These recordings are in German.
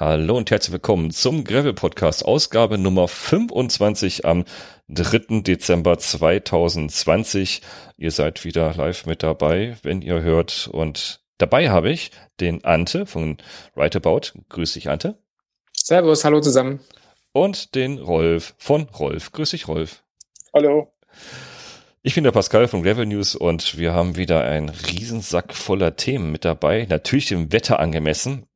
Hallo und herzlich willkommen zum Gravel Podcast, Ausgabe Nummer 25 am 3. Dezember 2020. Ihr seid wieder live mit dabei, wenn ihr hört. Und dabei habe ich den Ante von Writeabout. Grüß dich, Ante. Servus, hallo zusammen. Und den Rolf von Rolf. Grüß dich, Rolf. Hallo. Ich bin der Pascal von Gravel News und wir haben wieder einen Riesensack voller Themen mit dabei. Natürlich dem Wetter angemessen.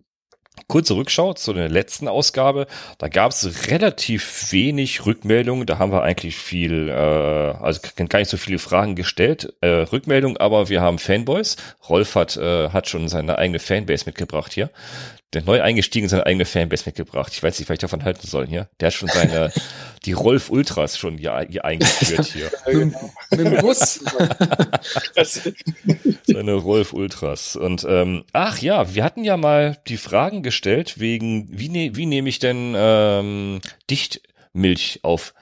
Kurze Rückschau zu der letzten Ausgabe. Da gab es relativ wenig Rückmeldungen. Da haben wir eigentlich viel, äh, also gar nicht so viele Fragen gestellt. Äh, Rückmeldung, aber wir haben Fanboys. Rolf hat, äh, hat schon seine eigene Fanbase mitgebracht hier der neu eingestiegen seine eigene Fanbase mitgebracht. Ich weiß nicht, was ich davon halten soll hier. Der hat schon seine, die Rolf Ultras schon hier, hier eingeführt hier. Genau. Mit dem Bus. seine Rolf Ultras. Und ähm, ach ja, wir hatten ja mal die Fragen gestellt wegen, wie, ne, wie nehme ich denn ähm, Dichtmilch auf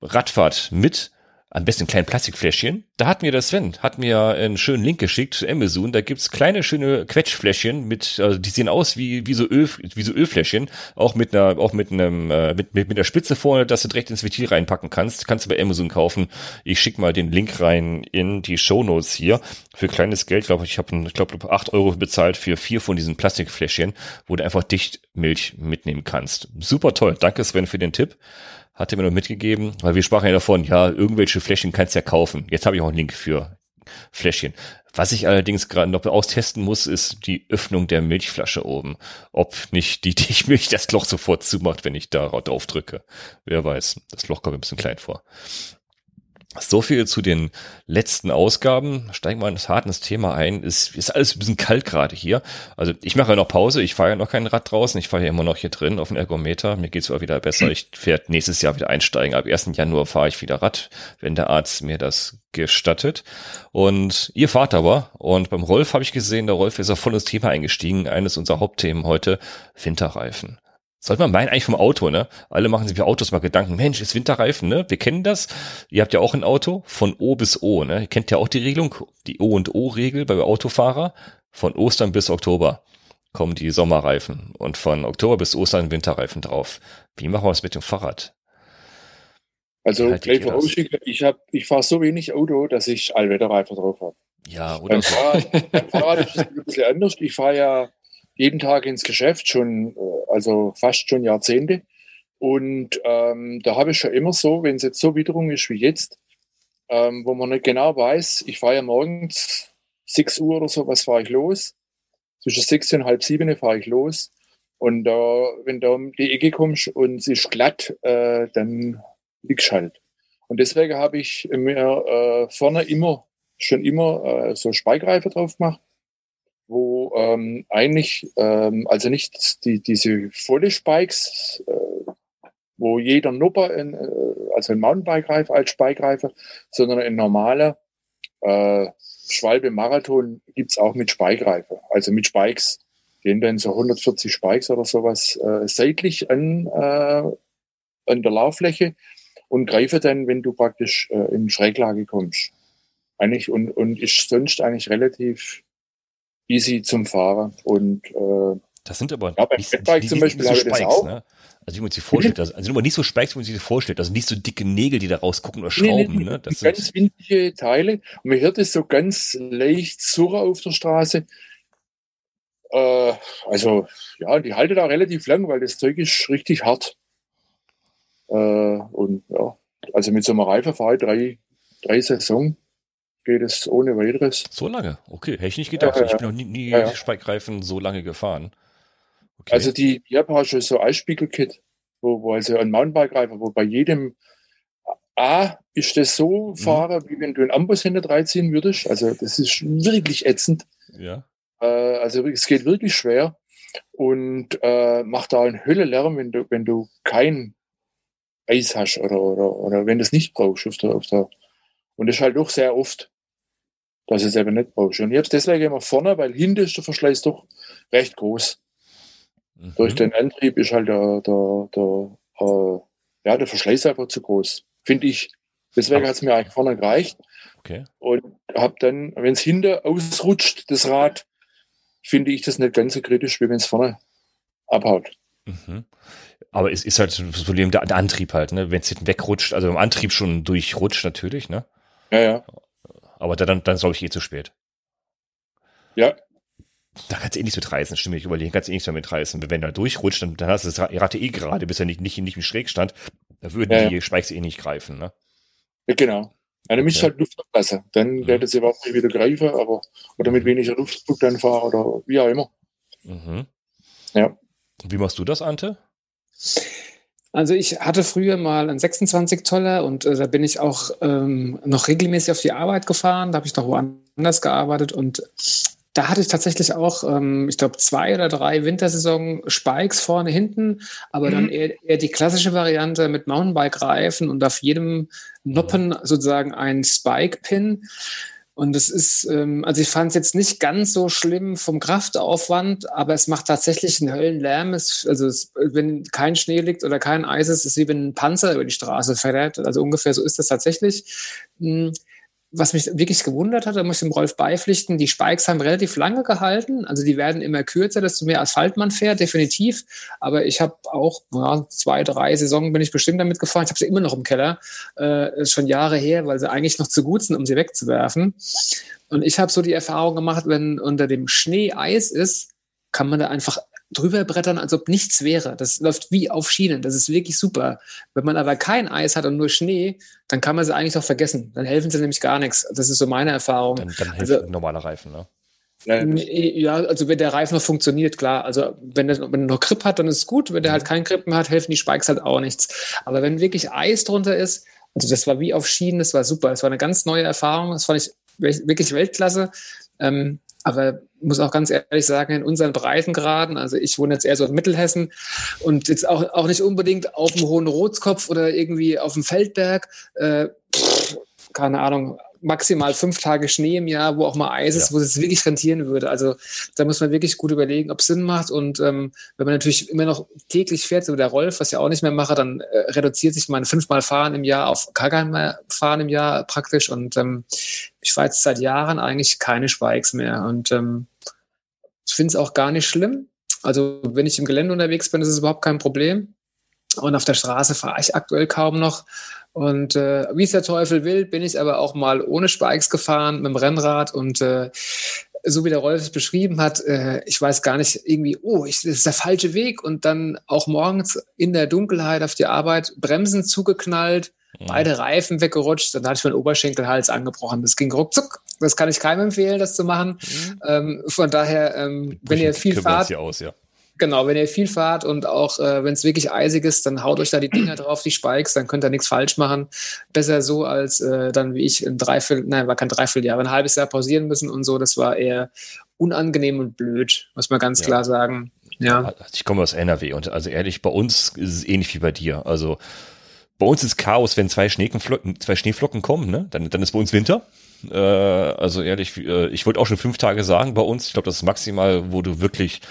Radfahrt mit? Am besten ein kleines Plastikfläschchen. Da hat mir der Sven, hat mir einen schönen Link geschickt zu Amazon. Da gibt's kleine, schöne Quetschfläschchen mit, also die sehen aus wie, wie so Öl, wie so Ölfläschchen. Auch mit einer, auch mit einem, äh, mit, mit, mit der Spitze vorne, dass du direkt ins Ventil reinpacken kannst. Kannst du bei Amazon kaufen. Ich schick mal den Link rein in die Show Notes hier. Für kleines Geld, glaube ich, ich habe, ich glaube, acht Euro bezahlt für vier von diesen Plastikfläschchen, wo du einfach Dichtmilch mitnehmen kannst. Super toll. Danke Sven für den Tipp hat er mir noch mitgegeben, weil wir sprachen ja davon, ja, irgendwelche Fläschchen kannst du ja kaufen. Jetzt habe ich auch einen Link für Fläschchen. Was ich allerdings gerade noch austesten muss, ist die Öffnung der Milchflasche oben. Ob nicht die, Milch das Loch sofort zumacht, wenn ich da drauf drücke. Wer weiß. Das Loch kommt ein bisschen klein vor. So viel zu den letzten Ausgaben. Steigen wir das harte Thema ein. Ist, ist alles ein bisschen kalt gerade hier. Also ich mache ja noch Pause. Ich fahre ja noch kein Rad draußen. Ich fahre ja immer noch hier drin auf dem Ergometer. Mir geht's aber wieder besser. Ich werde nächstes Jahr wieder einsteigen. Ab 1. Januar fahre ich wieder Rad, wenn der Arzt mir das gestattet. Und ihr fahrt aber. Und beim Rolf habe ich gesehen, der Rolf ist auf volles Thema eingestiegen. Eines unserer Hauptthemen heute, Winterreifen. Sollte man meinen, eigentlich vom Auto, ne? Alle machen sich für Autos mal Gedanken. Mensch, ist Winterreifen, ne? Wir kennen das. Ihr habt ja auch ein Auto von O bis O, ne? Ihr kennt ja auch die Regelung, die O und O-Regel bei Autofahrer. Von Ostern bis Oktober kommen die Sommerreifen und von Oktober bis Ostern Winterreifen drauf. Wie machen wir es mit dem Fahrrad? Also vorausschicken, ich hab, ich fahre so wenig Auto, dass ich Allwetterreifen drauf habe. Ja, oder? Beim Fahrrad, beim Fahrrad ist es ein bisschen anders. Ich fahre ja jeden Tag ins Geschäft, schon, äh, also fast schon Jahrzehnte. Und ähm, da habe ich schon immer so, wenn es jetzt so Witterung ist wie jetzt, ähm, wo man nicht genau weiß, ich fahre ja morgens 6 Uhr oder so, was fahre ich los? Zwischen 6 und halb sieben fahre ich los. Und da, wenn du um die Ecke kommst und es ist glatt, äh, dann liegst halt. Und deswegen habe ich mir äh, vorne immer, schon immer äh, so Speigreifer drauf gemacht wo ähm, eigentlich, ähm, also nicht die, diese volle Spikes, äh, wo jeder Nupper, in, äh, also ein Mountainbike-Reifer als Spike-Reifer, sondern ein normaler äh, Schwalbe Marathon gibt's auch mit Spike-Reifer, also mit Spikes. Gehen dann so 140 Spikes oder sowas äh, seitlich an, äh, an der Lauffläche und greife dann, wenn du praktisch äh, in Schräglage kommst. Eigentlich und, und ist sonst eigentlich relativ easy zum Fahren. Und äh, das sind aber ja, beim nicht, Fatbike zum Beispiel so Spikes, auch. Ne? Also wie man sich vorstellt, also, also nicht so Spikes, wie man sich vorstellt, also nicht so dicke Nägel, die da rausgucken oder Schrauben. Nee, nee, ne? Das ganz winzige Teile und man hört es so ganz leicht surren auf der Straße. Äh, also ja, die halten da relativ lang, weil das Zeug ist richtig hart. Äh, und ja, also mit so einem Reifen fahre ich drei, drei Saison geht es ohne weiteres. So lange? Okay, hätte ich nicht gedacht. ich bin noch nie, nie ja, ja. Speikreifen so lange gefahren. Okay. Also die, schon so Eisspiegelkit, wo, wo also ein Mountainbike-Reifen, wo bei jedem A ist das so mhm. Fahrer, wie wenn du einen Ambus hinter drei ziehen würdest. Also das ist wirklich ätzend. Ja. Äh, also es geht wirklich schwer und äh, macht da einen Hölle wenn du, wenn du kein Eis hast oder, oder, oder wenn du es nicht brauchst auf der, auf der und das ist halt auch sehr oft dass ich es eben nicht brauche. Und ich habe es deswegen immer vorne, weil hinten ist der Verschleiß doch recht groß. Mhm. Durch den Antrieb ist halt der, der, der, äh, ja, der Verschleiß einfach zu groß, finde ich. Deswegen hat es mir eigentlich vorne gereicht. Okay. Und habe dann, wenn es hinten ausrutscht, das Rad, finde ich das nicht ganz so kritisch, wie wenn es vorne abhaut. Mhm. Aber es ist halt das Problem der, der Antrieb halt, ne? Wenn es hinten wegrutscht, also im Antrieb schon durchrutscht natürlich, ne? Ja, ja. Aber dann, dann glaube ich eh zu spät. Ja, Da kannst du eh nichts mit reißen, stimmt. Ich überlege, kannst du eh nichts mehr mit reißen. Wenn du da durchrutscht, dann, dann hast du das Ra- Rad eh gerade, bis er nicht, nicht, nicht im Schrägstand. Da würden Ja, die Spikes eh nicht greifen, ne? ja genau. Ja, ihr halt Luft ablassen. Dann Mhm. es überhaupt nicht wieder greifen, aber oder mit weniger Luftdruck dann fahren oder wie auch immer. Mhm. Ja. Wie machst du das, Ante? Also ich hatte früher mal einen 26 Toller und äh, da bin ich auch ähm, noch regelmäßig auf die Arbeit gefahren. Da habe ich noch woanders gearbeitet und da hatte ich tatsächlich auch, ähm, ich glaube, zwei oder drei Wintersaison Spikes vorne, hinten, aber dann Mhm. eher, eher die klassische Variante mit Mountainbike-Reifen und auf jedem Noppen sozusagen ein Spike-Pin. Und es ist, ähm, also ich fand es jetzt nicht ganz so schlimm vom Kraftaufwand, aber es macht tatsächlich einen Höllenlärm. Es, also es, wenn kein Schnee liegt oder kein Eis ist, ist es wie wenn ein Panzer über die Straße fährt. Also ungefähr so ist das tatsächlich. Was mich wirklich gewundert hat, da muss ich dem Rolf beipflichten, die Spikes haben relativ lange gehalten. Also die werden immer kürzer, desto mehr Asphalt man fährt, definitiv. Aber ich habe auch ja, zwei, drei Saisonen bin ich bestimmt damit gefahren. Ich habe sie immer noch im Keller. Äh, schon Jahre her, weil sie eigentlich noch zu gut sind, um sie wegzuwerfen. Und ich habe so die Erfahrung gemacht, wenn unter dem Schnee Eis ist, kann man da einfach drüber brettern, als ob nichts wäre. Das läuft wie auf Schienen. Das ist wirklich super. Wenn man aber kein Eis hat und nur Schnee, dann kann man sie eigentlich doch vergessen. Dann helfen sie nämlich gar nichts. Das ist so meine Erfahrung. Dann, dann hilft Also- ein normaler Reifen, ne? Ja, also wenn der Reifen noch funktioniert, klar. Also wenn er, wenn er noch Grip hat, dann ist es gut. Wenn der halt keinen Grip mehr hat, helfen die Spikes halt auch nichts. Aber wenn wirklich Eis drunter ist, also das war wie auf Schienen, das war super. Das war eine ganz neue Erfahrung. Das fand ich wirklich Weltklasse. Ähm, aber muss auch ganz ehrlich sagen, in unseren Breitengraden, also ich wohne jetzt eher so in Mittelhessen und jetzt auch, auch nicht unbedingt auf dem Hohen Rotskopf oder irgendwie auf dem Feldberg, äh, keine Ahnung, maximal fünf Tage Schnee im Jahr, wo auch mal Eis ist, Ja. wo es wirklich rentieren würde. Also da muss man wirklich gut überlegen, ob es Sinn macht. Und ähm, wenn man natürlich immer noch täglich fährt, so der Rolf, was ja auch nicht mehr mache, dann äh, reduziert sich mein fünfmal Fahren im Jahr auf gar kein Fahren im Jahr praktisch. Und ähm, ich fahre jetzt seit Jahren eigentlich keine Spikes mehr. Und ähm, ich finde es auch gar nicht schlimm. Also wenn ich im Gelände unterwegs bin, ist es überhaupt kein Problem. Und auf der Straße fahre ich aktuell kaum noch. Und äh, wie es der Teufel will, bin ich aber auch mal ohne Spikes gefahren mit dem Rennrad. Und äh, so wie der Rolf es beschrieben hat, äh, ich weiß gar nicht irgendwie, oh, ich, das ist der falsche Weg. Und dann auch morgens in der Dunkelheit auf die Arbeit Bremsen zugeknallt, Mhm. beide Reifen weggerutscht. Dann hatte ich meinen Oberschenkelhals angebrochen. Das ging ruckzuck. Das kann ich keinem empfehlen, das zu machen. Mhm. Ähm, von daher, ähm, wenn ihr viel fahrt, aus, ja. Genau, wenn ihr viel fahrt und auch äh, wenn es wirklich eisig ist, dann haut euch da die Dinger drauf, die Spikes, dann könnt ihr nichts falsch machen. Besser so als äh, dann wie ich ein Dreiviertel, nein, war kein Dreivierteljahr, ein halbes Jahr pausieren müssen und so. Das war eher unangenehm und blöd, muss man ganz Ja. klar sagen. Ja. Ich komme aus NRW und also ehrlich, bei uns ist es ähnlich wie bei dir. Also bei uns ist Chaos, wenn zwei Schneeflocken, zwei Schneeflocken kommen, ne? Dann, dann ist bei uns Winter. Äh, also ehrlich, äh, ich wollte auch schon fünf Tage sagen bei uns. Ich glaube, das ist maximal, wo du wirklich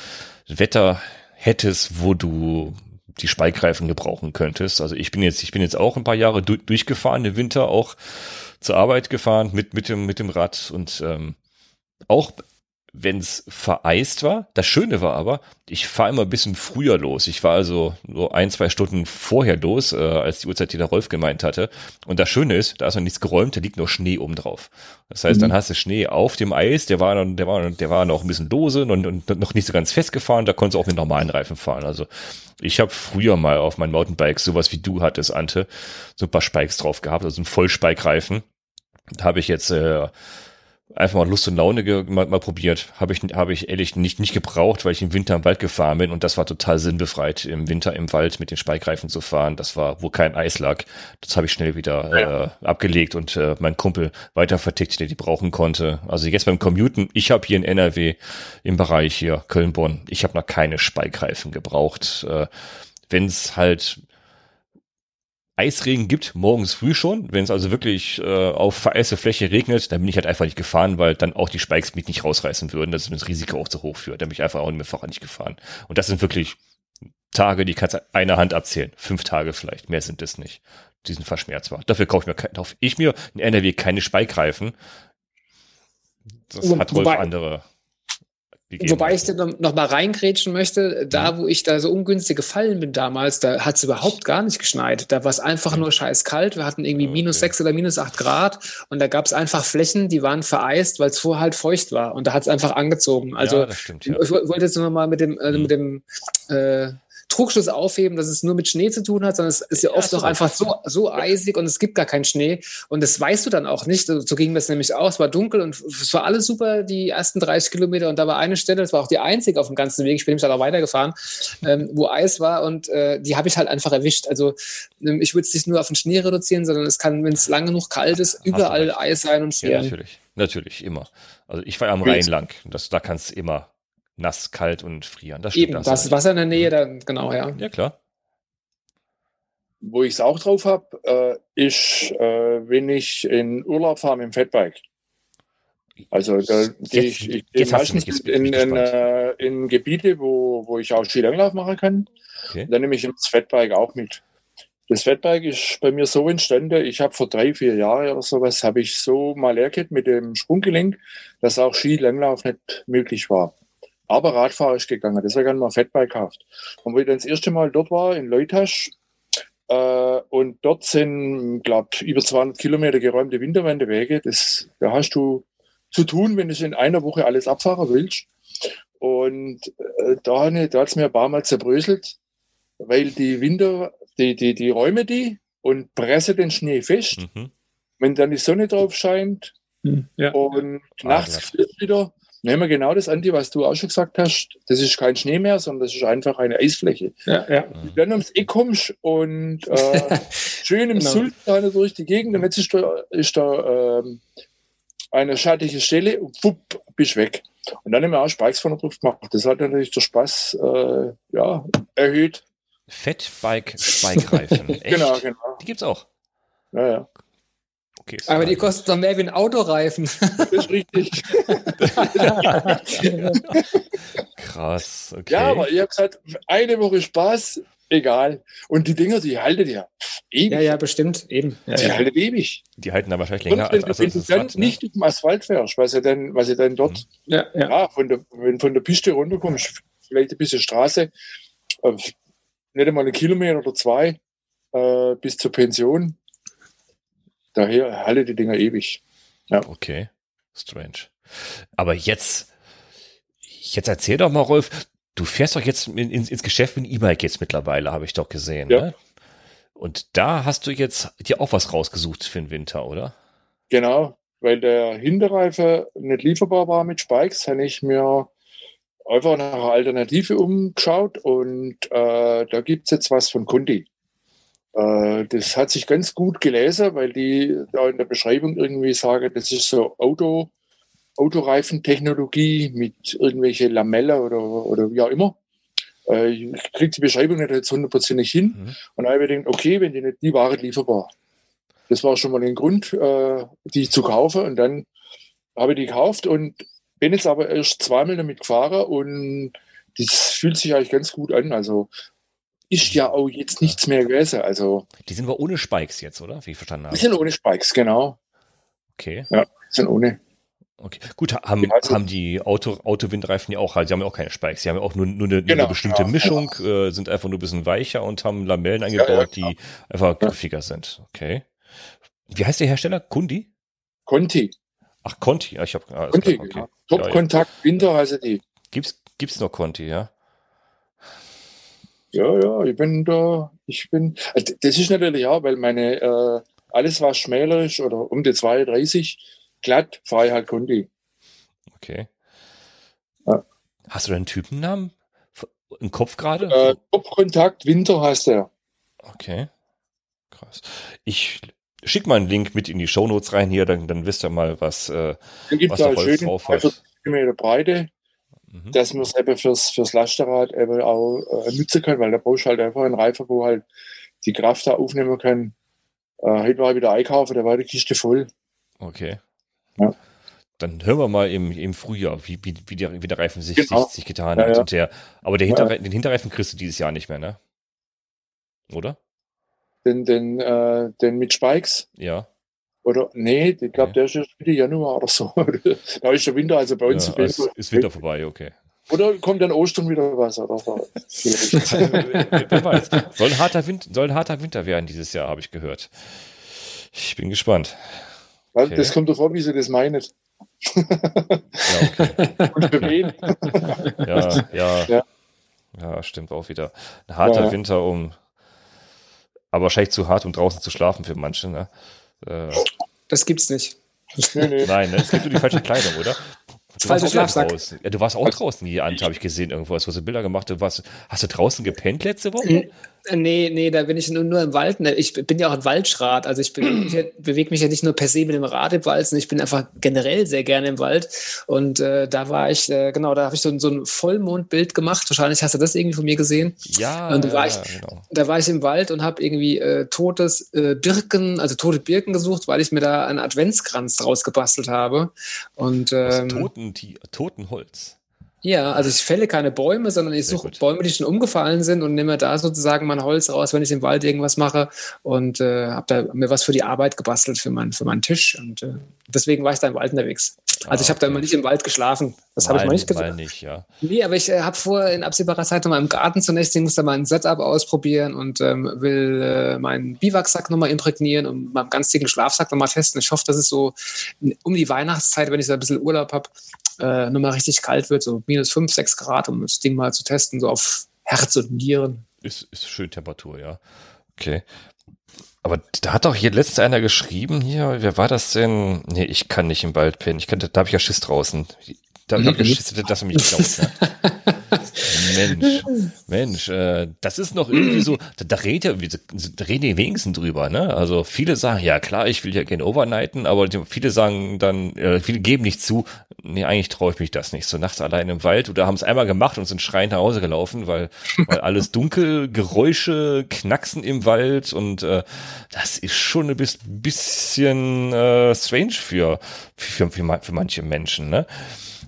Wetter hättest, wo du die Speikreifen gebrauchen könntest. Also ich bin jetzt, ich bin jetzt auch ein paar Jahre du durchgefahren im Winter, auch zur Arbeit gefahren mit mit dem mit dem Rad und ähm, auch wenn es vereist war. Das Schöne war aber, ich fahre immer ein bisschen früher los. Ich war also so ein, zwei Stunden vorher los, äh, als die Uhrzeit, die der Rolf gemeint hatte. Und das Schöne ist, da ist noch nichts geräumt, da liegt nur Schnee oben drauf. Das heißt, Mhm. dann hast du Schnee auf dem Eis, der war, dann- der war, der war noch ein bisschen lose und, und noch nicht so ganz festgefahren, da konntest du auch mit normalen Reifen fahren. Also ich habe früher mal auf meinen Mountainbikes sowas wie du hattest, Ante, so ein paar Spikes drauf gehabt, also ein Vollspike-Reifen. Da habe ich jetzt äh, einfach mal Lust und Laune mal, mal probiert. Habe ich, habe ich ehrlich nicht, nicht gebraucht, weil ich im Winter im Wald gefahren bin und das war total sinnbefreit, im Winter im Wald mit den Speikreifen zu fahren. Das war, wo kein Eis lag. Das habe ich schnell wieder äh, abgelegt und äh, mein Kumpel weiter vertickt, der die brauchen konnte. Also jetzt beim Commuten, ich habe hier in NRW im Bereich hier Köln-Bonn, ich habe noch keine Speikreifen gebraucht. Äh, Wenn es halt Eisregen gibt, morgens früh schon. Wenn es also wirklich äh, auf vereiste Fläche regnet, dann bin ich halt einfach nicht gefahren, weil dann auch die Spikes mich nicht rausreißen würden. Das ist das Risiko auch zu hoch für. Dann bin ich einfach auch mit dem Fahrrad nicht gefahren. Und das sind wirklich Tage, die kannst du einer Hand abzählen. Fünf Tage vielleicht, mehr sind es nicht. Die sind verschmerzbar. Dafür kaufe ich mir, kein- kaufe ich mir in NRW keine Spikereifen. Das hat Rolf wobei- andere Wobei ich da noch mal reingrätschen möchte, da mhm. wo ich da so ungünstig gefallen bin damals, da hat es überhaupt gar nicht geschneit. Da war es einfach nur scheiß kalt. Wir hatten irgendwie minus sechs oder minus acht Grad und da gab es einfach Flächen, die waren vereist, weil es vorher halt feucht war und da hat es einfach angezogen. Also ja, stimmt, ja. ich wollte jetzt noch mal mit dem, äh, mhm. mit dem äh, Trugschluss aufheben, dass es nur mit Schnee zu tun hat, sondern es ist ja, ja oft auch einfach so, so eisig und es gibt gar keinen Schnee. Und das weißt du dann auch nicht. So ging das nämlich aus. Es war dunkel und es war alles super, die ersten 30 Kilometer. Und da war eine Stelle, das war auch die einzige auf dem ganzen Weg, ich bin nämlich dann auch weitergefahren, ähm, wo Eis war und äh, die habe ich halt einfach erwischt. Also ähm, ich würde es nicht nur auf den Schnee reduzieren, sondern es kann, wenn es lange genug kalt ist, überall Eis sein und frieren. Ja, natürlich. Natürlich, immer. Also ich war am Rhein lang. Das, da kann es immer nass, kalt und frieren. Das stimmt, Eben, das, das Wasser in der Nähe, dann genau, ja. Ja, klar. Wo ich es auch drauf habe, äh, ist, äh, wenn ich in Urlaub fahre mit dem Fatbike. Also da gehe ich, ich geh meistens mich, in, in, äh, in, Gebiete, wo, wo ich auch Skilanglauf machen kann. Okay. Dann nehme ich das Fatbike auch mit. Das Fatbike ist bei mir so entstanden, ich habe vor drei, vier Jahren oder sowas, habe ich so mal erkannt mit dem Sprunggelenk, dass auch Skilanglauf nicht möglich war. Aber Radfahrer ist gegangen, deswegen haben wir ein Fatbike gekauft. Und wo ich dann das erste Mal dort war, in Leutasch, äh, und dort sind, glaube über 200 Kilometer geräumte Winterwendewege. Das, da hast du zu tun, wenn du in einer Woche alles abfahren willst. Und äh, da, da hat es mir ein paar Mal zerbröselt, weil die Winter, die, die, die räume die und presse den Schnee fest. Mhm. Wenn dann die Sonne drauf scheint hm, ja. und ah, nachts ja. wieder, nehmen wir genau das an, was du auch schon gesagt hast. Das ist kein Schnee mehr, sondern das ist einfach eine Eisfläche. Ja, ja. Wenn du dann ums Eck kommst und äh, schön im genau. Sultan durch die Gegend und jetzt ist da, ist da ähm, eine schattige Stelle und wupp, bist weg. Und dann haben wir auch Spikes von der Luft gemacht. Das hat natürlich der Spaß äh, ja, erhöht. Fettbike-Spike-Reifen. genau, genau. Die gibt's auch. Ja, ja. Okay, Aber die kosten doch mehr wie ein Autoreifen. Das ist richtig. Krass, okay. Ja, aber ihr habt gesagt, eine Woche Spaß, egal. Und die Dinger, die halten ja ewig. Ja, ja, bestimmt, eben. Ja, die ja. halten ewig. Die halten da wahrscheinlich länger Und wenn, als, als wenn du dann Rad, ne? nicht auf dem Asphalt fährst, weil sie dann, weil sie dann dort, mhm. ja, ja. ja, von der, wenn von der Piste runterkommst, vielleicht ein bisschen Straße, äh, nicht einmal einen Kilometer oder zwei äh, bis zur Pension, Daher halte die Dinger ewig. Ja. Okay, strange. Aber jetzt, jetzt erzähl doch mal, Rolf, du fährst doch jetzt in, in, ins Geschäft mit E-Bike jetzt mittlerweile, habe ich doch gesehen. Ja. Ne? Und da hast du jetzt dir auch was rausgesucht für den Winter, oder? Genau, weil der Hinterreifen nicht lieferbar war mit Spikes, habe ich mir einfach nach einer Alternative umgeschaut und äh, da gibt es jetzt was von Kundi. Äh, das hat sich ganz gut gelesen, weil die da in der Beschreibung irgendwie sagen, das ist so Auto, Autoreifentechnologie mit irgendwelche Lamelle oder, oder wie auch immer. Äh, ich kriege die Beschreibung nicht jetzt hundertprozentig hin. Mhm. Und dann habe ich gedacht, okay, wenn die nicht, die waren lieferbar. Das war schon mal ein Grund, äh, die zu kaufen. Und dann habe ich die gekauft und bin jetzt aber erst zweimal damit gefahren und das fühlt sich eigentlich ganz gut an. Also ist ja auch jetzt nichts mehr gewesen. Also, die sind aber ohne Spikes jetzt, oder? Wie ich verstanden habe. Die sind ohne Spikes, genau. Okay. Ja, sind ohne. Okay, gut, haben, also, haben die Auto, Autowindreifen ja auch, halt, sie haben ja auch keine Spikes, sie haben ja auch nur, nur, eine, genau, eine bestimmte ja, Mischung, ja. Äh, sind einfach nur ein bisschen weicher und haben Lamellen eingebaut, ja, die einfach griffiger sind. Okay. Wie heißt der Hersteller? Kundi? Conti. Ach, Conti, ja, ich habe ah, Conti, okay. genau. Top-Kontakt Winter heißt die. Gibt's, gibt's noch Conti, ja? Ja, ja, ich bin da, ich bin, also das ist natürlich auch, weil meine, äh, alles was schmälerisch oder um die 32 glatt, fahre ich halt Kundi. Okay. Ja. Hast du deinen Typennamen im Kopf gerade? Äh, Top-Kontakt Winter heißt der. Okay. Krass. Ich schick mal einen Link mit in die Shownotes rein hier, dann, dann wisst ihr mal, was, äh, was der Rolf drauf hat. Meter Breite, mhm. dass man es eben fürs, fürs Lastenrad eben auch äh, nutzen kann, weil da brauchst du halt einfach einen Reifen, wo halt die Kraft da aufnehmen kann. Äh, heute war ich wieder einkaufen, da war die Kiste voll. Okay. Ja. Dann hören wir mal im, im Frühjahr, wie, wie, wie, der, wie der Reifen sich, genau. sich, sich getan ja, hat. Ja. Und der, aber der Hinterre den Hinterreifen kriegst du dieses Jahr nicht mehr, ne? Oder? Den, den, äh, den mit Spikes? Ja. Oder, nee, ich glaube, der ist Mitte Januar oder so. da ist der Winter, also bei uns ja, ist, ist Winter vorbei, okay. Oder kommt dann Ostern wieder was? Oder so. Wer weiß. Soll ein, harter Winter, soll ein harter Winter werden dieses Jahr, habe ich gehört. Ich bin gespannt. Okay. Das kommt davor, wie sie das meinen. Ja, okay. Und für wen? ja, ja, ja. Ja, stimmt auch wieder. Ein harter ja. Winter, um aber wahrscheinlich zu hart, um draußen zu schlafen für manche. Ne? Äh, das gibt's nicht. Nein, ne? es gibt nur die falsche Kleidung, oder? Du warst, draußen. Ja, du warst auch draußen hier, Ante, habe ich gesehen irgendwo. Hast du Bilder gemacht? Du warst, hast du draußen gepennt letzte Woche? Nee, nee, da bin ich nur, nur im Wald. Ne, ich bin ja auch ein Waldschrat. Also ich bewege beweg mich ja nicht nur per se mit dem Rad im Wald, sondern ich bin einfach generell sehr gerne im Wald. Und äh, da war ich, äh, genau, da habe ich so, so ein Vollmondbild gemacht. Wahrscheinlich hast du das irgendwie von mir gesehen. Ja, und da war, ja, ich, genau. da war ich im Wald und habe irgendwie äh, totes äh, Birken, also tote Birken gesucht, weil ich mir da einen Adventskranz draus gebastelt habe. Und, ähm, Aus toten, toten Holz. Ja, also ich fälle keine Bäume, sondern ich suche Bäume, die schon umgefallen sind und nehme da sozusagen mein Holz raus, wenn ich im Wald irgendwas mache und äh, habe da mir was für die Arbeit gebastelt für, mein, für meinen Tisch und äh, deswegen war ich da im Wald unterwegs. Also ich habe da immer nicht im Wald geschlafen. Das habe ich mal nicht gesagt. nicht, ja. Nee, aber ich äh, habe vor, in absehbarer Zeit nochmal im Garten zu nächtigen, muss da mal ein Setup ausprobieren und ähm, will äh, meinen Biwaksack nochmal imprägnieren und meinen ganz dicken Schlafsack nochmal testen. Ich hoffe, dass es so um die Weihnachtszeit, wenn ich so ein bisschen Urlaub habe, äh, nochmal richtig kalt wird, so minus 5, 6 Grad, um das Ding mal zu testen, so auf Herz und Nieren. Ist, ist schön Temperatur, ja. Okay. Aber da hat doch hier letztens einer geschrieben, hier, wer war das denn? Nee, ich kann nicht im Wald pennen. Ich kann, da habe ich ja Schiss draußen. Da habe ich Schiss, dass er mich glaubt. Ne? Mensch, Mensch, äh, das ist noch irgendwie so, da, da redet ja, da reden die wenigsten drüber, ne? Also viele sagen, ja klar, ich will ja gerne overnighten, aber viele sagen dann, äh, viele geben nicht zu, nee, eigentlich traue ich mich das nicht. So nachts allein im Wald oder haben es einmal gemacht und sind schreiend nach Hause gelaufen, weil, weil alles dunkel, Geräusche, Knacksen im Wald und äh, das ist schon ein bisschen äh, strange für, für, für, für manche Menschen, ne?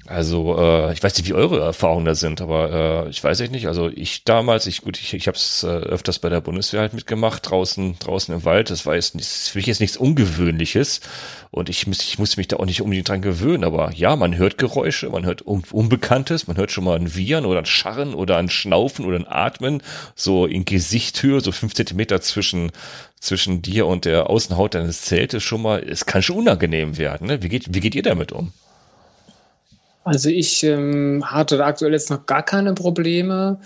Also äh, ich weiß nicht, wie eure Erfahrungen da sind, aber äh, ich weiß echt nicht. Also ich damals, ich gut, ich, ich habe es äh, öfters bei der Bundeswehr halt mitgemacht, draußen draußen im Wald. Das war jetzt nicht, für mich jetzt nichts Ungewöhnliches und ich muss ich musste mich da auch nicht unbedingt dran gewöhnen. Aber ja, man hört Geräusche, man hört Un Unbekanntes, man hört schon mal ein Wiehern oder ein Scharren oder ein Schnaufen oder ein Atmen so in Gesichthöhe, so fünf Zentimeter zwischen zwischen dir und der Außenhaut deines Zeltes schon mal. Es kann schon unangenehm werden. Ne? Wie geht wie geht ihr damit um? Also ich ähm, hatte da aktuell jetzt noch gar keine Probleme.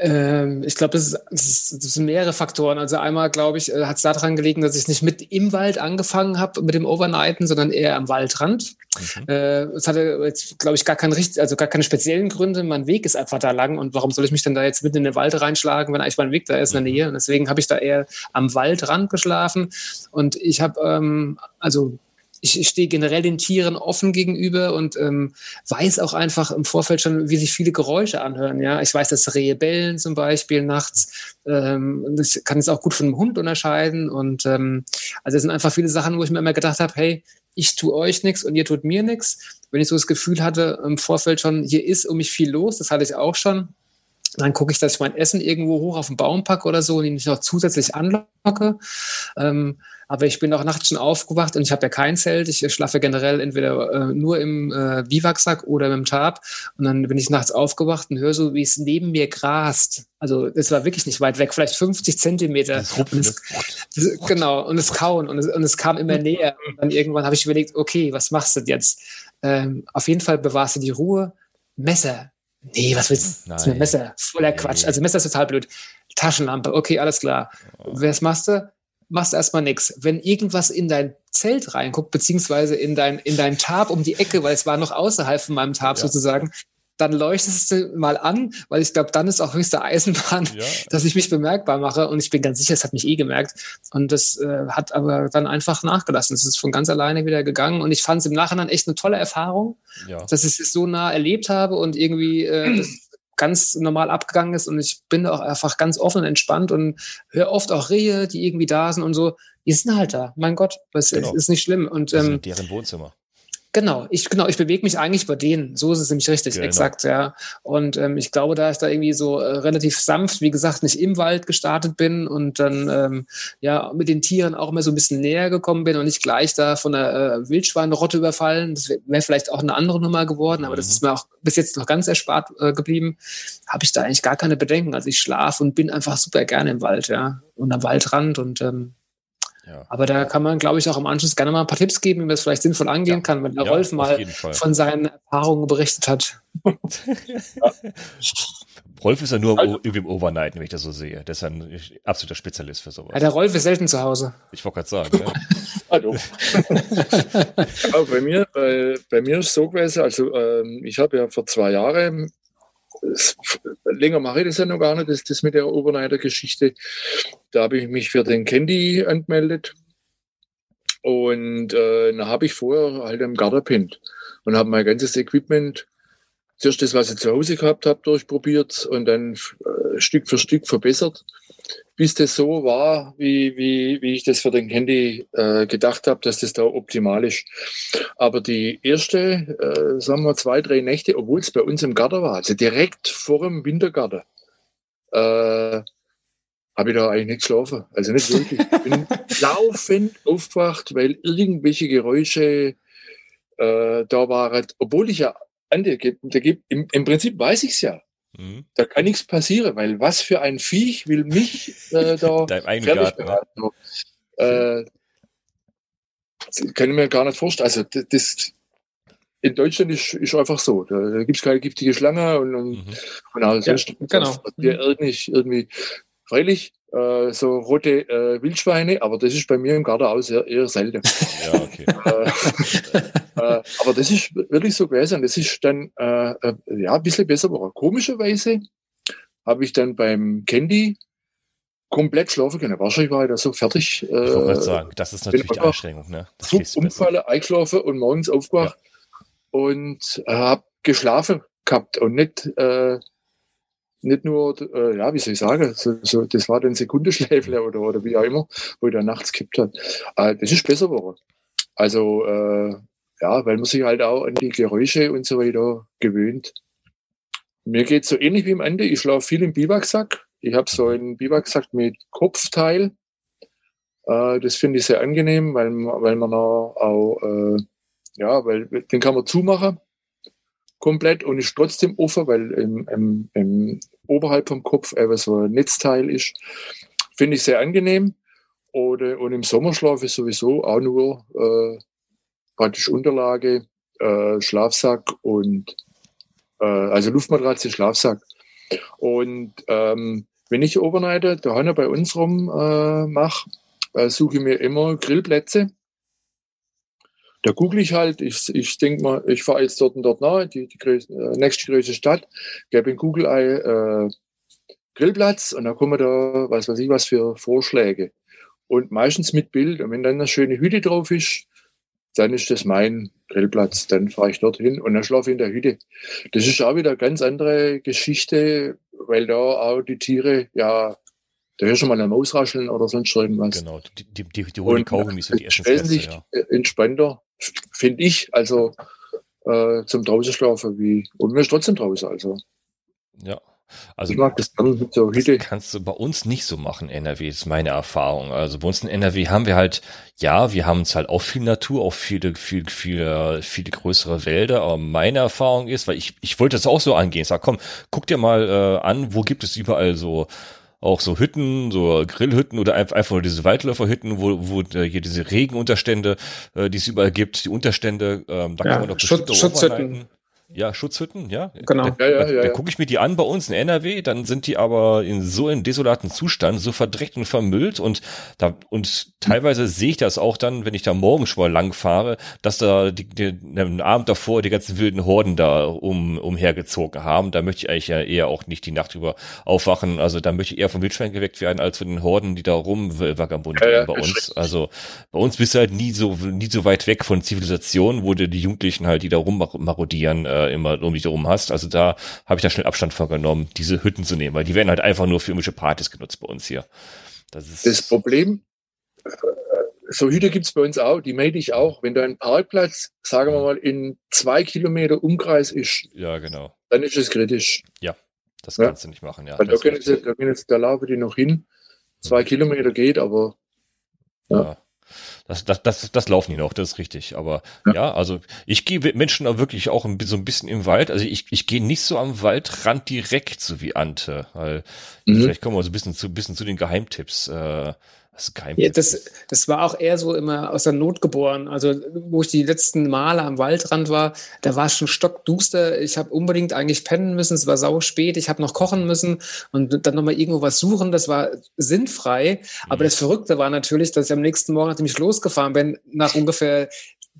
Ähm, ich glaube, das, das, das, sind mehrere Faktoren. Also einmal, glaube ich, äh, hat es daran gelegen, dass ich nicht mit im Wald angefangen habe mit dem Overnighten, sondern eher am Waldrand. Mhm. Äh, es hatte jetzt, glaube ich, gar keine, also gar keine speziellen Gründe. Mein Weg ist einfach da lang und warum soll ich mich denn da jetzt mitten in den Wald reinschlagen, wenn eigentlich mein Weg da ist in der mhm. Nähe? Und deswegen habe ich da eher am Waldrand geschlafen und ich habe ähm, also ich, ich stehe generell den Tieren offen gegenüber und ähm, weiß auch einfach im Vorfeld schon, wie sich viele Geräusche anhören. Ja, ich weiß, dass Rehe bellen zum Beispiel nachts. Ähm, das kann es auch gut von einem Hund unterscheiden. Und ähm, also es sind einfach viele Sachen, wo ich mir immer gedacht habe, hey, ich tue euch nichts und ihr tut mir nichts. Wenn ich so das Gefühl hatte im Vorfeld schon, hier ist um mich viel los, das hatte ich auch schon. Dann gucke ich, dass ich mein Essen irgendwo hoch auf den Baum packe oder so und ihn nicht noch zusätzlich anlocke. Ähm, aber ich bin auch nachts schon aufgewacht und ich habe ja kein Zelt. Ich schlafe generell entweder äh, nur im äh, Biwaksack oder im Tarp. Und dann bin ich nachts aufgewacht und höre so, wie es neben mir grast. Also es war wirklich nicht weit weg, vielleicht 50 Zentimeter. Das und es, das, genau, und es kauen und es, und es kam immer näher. Und dann irgendwann habe ich überlegt, okay, was machst du jetzt? Ähm, auf jeden Fall bewahrst du die Ruhe. Messer. Nee, was willst du? Messer. Voller Quatsch. Also Messer ist total blöd. Taschenlampe. Okay, alles klar. Oh. Was machst du? Machst erstmal nichts. Wenn irgendwas in dein Zelt reinguckt, beziehungsweise in dein, in dein Tab um die Ecke, weil es war noch außerhalb von meinem Tab ja. sozusagen, dann leuchtest du mal an, weil ich glaube, dann ist auch höchste Eisenbahn, ja. dass ich mich bemerkbar mache. Und ich bin ganz sicher, es hat mich eh gemerkt. Und das äh, hat aber dann einfach nachgelassen. Es ist von ganz alleine wieder gegangen. Und ich fand es im Nachhinein echt eine tolle Erfahrung, ja. dass ich es so nah erlebt habe und irgendwie äh, ganz normal abgegangen ist und ich bin auch einfach ganz offen und entspannt und höre oft auch Rehe, die irgendwie da sind und so. Die sind halt da. Mein Gott, das genau. ist nicht schlimm. Und, ähm, deren Wohnzimmer. Genau, ich, genau, ich bewege mich eigentlich bei denen. So ist es nämlich richtig, genau. exakt, ja. Und ähm, ich glaube, da ich da irgendwie so äh, relativ sanft, wie gesagt, nicht im Wald gestartet bin und dann ähm, ja mit den Tieren auch immer so ein bisschen näher gekommen bin und nicht gleich da von der äh, Wildschweinrotte überfallen. Das wäre wär vielleicht auch eine andere Nummer geworden, aber mhm. das ist mir auch bis jetzt noch ganz erspart äh, geblieben. Habe ich da eigentlich gar keine Bedenken. Also ich schlafe und bin einfach super gerne im Wald, ja. Und am Waldrand und ähm, ja. Aber da kann man, glaube ich, auch im Anschluss gerne mal ein paar Tipps geben, wie man das vielleicht sinnvoll angehen ja. kann, wenn der ja, Rolf mal von seinen Erfahrungen berichtet hat. Rolf ist ja nur also, irgendwie im Overnight, wenn ich das so sehe. Der ist ein absoluter Spezialist für sowas. Ja, der Rolf ist selten zu Hause. Ich wollte gerade sagen. ja. Hallo. bei mir, bei, bei mir ist es so gewesen, also ähm, ich habe ja vor zwei Jahren länger mache ich das ja noch gar nicht, das, das mit der Overnighter-Geschichte. Da habe ich mich für den Candy angemeldet. Und äh, dann habe ich vorher halt am Garten pennt und habe mein ganzes Equipment, zuerst das, was ich zu Hause gehabt habe, durchprobiert und dann äh, Stück für Stück verbessert bis das so war, wie, wie, wie ich das für den Handy äh, gedacht habe, dass das da optimal ist. Aber die erste, äh, sagen wir, zwei, drei Nächte, obwohl es bei uns im Garten war, also direkt vor dem Wintergarten, äh, habe ich da eigentlich nicht geschlafen. Also nicht wirklich. Ich bin laufend aufgewacht, weil irgendwelche Geräusche äh, da waren, obwohl ich ja, Andi, im, im Prinzip weiß ich es ja. Mhm. Da kann nichts passieren, weil was für ein Viech will mich äh, da fertig beraten. Äh, kann ich mir gar nicht vorstellen. Also das, in Deutschland ist, ist einfach so. Da, gibt es keine giftige Schlange und, und, mhm. und sonst ja, genau. Irgendwie, irgendwie freilich äh, so rote äh, Wildschweine, aber das ist bei mir im Garten auch sehr, eher selten. Ja, okay. äh, äh, aber das ist wirklich so gewesen. Das ist dann äh, ja ein bisschen besser geworden. Komischerweise habe ich dann beim Candy komplett schlafen können. Wahrscheinlich war ich da so fertig. ich wollte sagen, das ist natürlich die Anstrengung. Ne? Das so umfalle, eingeschlafen und morgens aufgewacht ja. und habe geschlafen gehabt und nicht äh, nicht nur, äh, ja, wie soll ich sagen, so, so, das war dann Sekundenschläfler oder, oder wie auch immer, wo ich da nachts gekippt hat. Äh, das ist besser geworden. Also, äh, ja, weil man sich halt auch an die Geräusche und so weiter gewöhnt. Mir geht so ähnlich wie am Ende. Ich schlafe viel im Biwaksack. Ich habe so einen Biwaksack mit Kopfteil. Äh, das finde ich sehr angenehm, weil, weil man auch, äh, ja, weil den kann man zumachen komplett und ist trotzdem offen, weil im, im, im oberhalb vom Kopf einfach so ein Netzteil ist. Finde ich sehr angenehm. Oder, und im Sommerschlaf ist sowieso auch nur äh, praktisch Unterlage, äh, Schlafsack und äh, also Luftmatratze, Schlafsack. Und ähm, wenn ich Overnighter daheim bei uns rum äh, mache, äh, suche ich mir immer Grillplätze da google ich halt, ich, ich denke mal, ich fahre jetzt dort und dort nahe, die, die größte, äh, nächste größte Stadt, gebe in Google ein äh, Grillplatz und dann kommen da, was weiß ich, was für Vorschläge. Und meistens mit Bild. Und wenn dann eine schöne Hütte drauf ist, dann ist das mein Grillplatz. Dann fahre ich dorthin und dann schlafe ich in der Hütte. Das ist auch wieder eine ganz andere Geschichte, weil da auch die Tiere, ja, da hörst du mal eine Maus rascheln oder sonst irgendwas. Genau, die, die, die, die hohen Kaugummis sind die Essensreste, wesentlich ja. entspannter finde ich, also äh, zum draußen schlafen wie, und mir ist trotzdem draußen, also. Ja. Also ich mag das dann so. Das kannst du bei uns nicht so machen, NRW, ist meine Erfahrung. Also bei uns in NRW haben wir halt, ja, wir haben es halt auch viel Natur, auch viele, viel, viel, viele größere Wälder, aber meine Erfahrung ist, weil ich, ich wollte das auch so angehen, sag, komm, guck dir mal äh, an, wo gibt es überall so auch so Hütten, so Grillhütten oder einfach nur diese Waldläuferhütten, wo, wo äh, hier diese Regenunterstände, äh, die es überall gibt, die Unterstände, ähm, da ja, kann man doch Schutz, Schutzhütten. Ja, Schutzhütten, ja. Genau. Da, ja, ja, ja, da gucke ich mir die an bei uns in NRW, dann sind die aber in so in desolaten Zustand, so verdreckt und vermüllt und da und teilweise sehe ich das auch dann, wenn ich da morgens schon mal lang fahre, dass da die, die, den Abend davor die ganzen wilden Horden da um umhergezogen haben. Da möchte ich eigentlich ja eher auch nicht die Nacht über aufwachen. Also da möchte ich eher vom Wildschwein geweckt werden als von den Horden, die da rumvagabundieren ja, ja, bei uns. Also bei uns bist du halt nie so nie so weit weg von Zivilisation, wo die Jugendlichen halt, die da rummarodieren, äh, äh, immer um dich herum hast. Also da habe ich da schnell Abstand vorgenommen, diese Hütten zu nehmen, weil die werden halt einfach nur für irgendwelche Partys genutzt bei uns hier. Das, ist das Problem, so Hüte gibt es bei uns auch, die meide ich auch. Wenn da ein Parkplatz, sagen wir mal, in zwei Kilometer Umkreis ist, Ja, genau. dann ist es kritisch. Das Ja. kannst du nicht machen, ja. Weil da das können sie, da, können sie, da laufen die noch hin. Zwei Kilometer geht, aber Ja. Das, das, das, das laufen die noch, das ist richtig. Aber Ja. ja, also ich gehe mit Menschen auch wirklich auch ein, so ein bisschen im Wald. Also ich, ich gehe nicht so am Waldrand direkt, so wie Ante. Weil Mhm. vielleicht kommen wir so ein bisschen zu, bisschen zu den Geheimtipps. Äh, was ist Ja, das, das war auch eher so immer aus der Not geboren. Also, wo ich die letzten Male am Waldrand war, da war es schon stockduster. Ich habe unbedingt eigentlich pennen müssen. Es war sau spät. Ich habe noch kochen müssen und dann nochmal irgendwo was suchen. Das war sinnfrei. Aber Mhm. das Verrückte war natürlich, dass ich am nächsten Morgen, nachdem ich losgefahren bin, nach ungefähr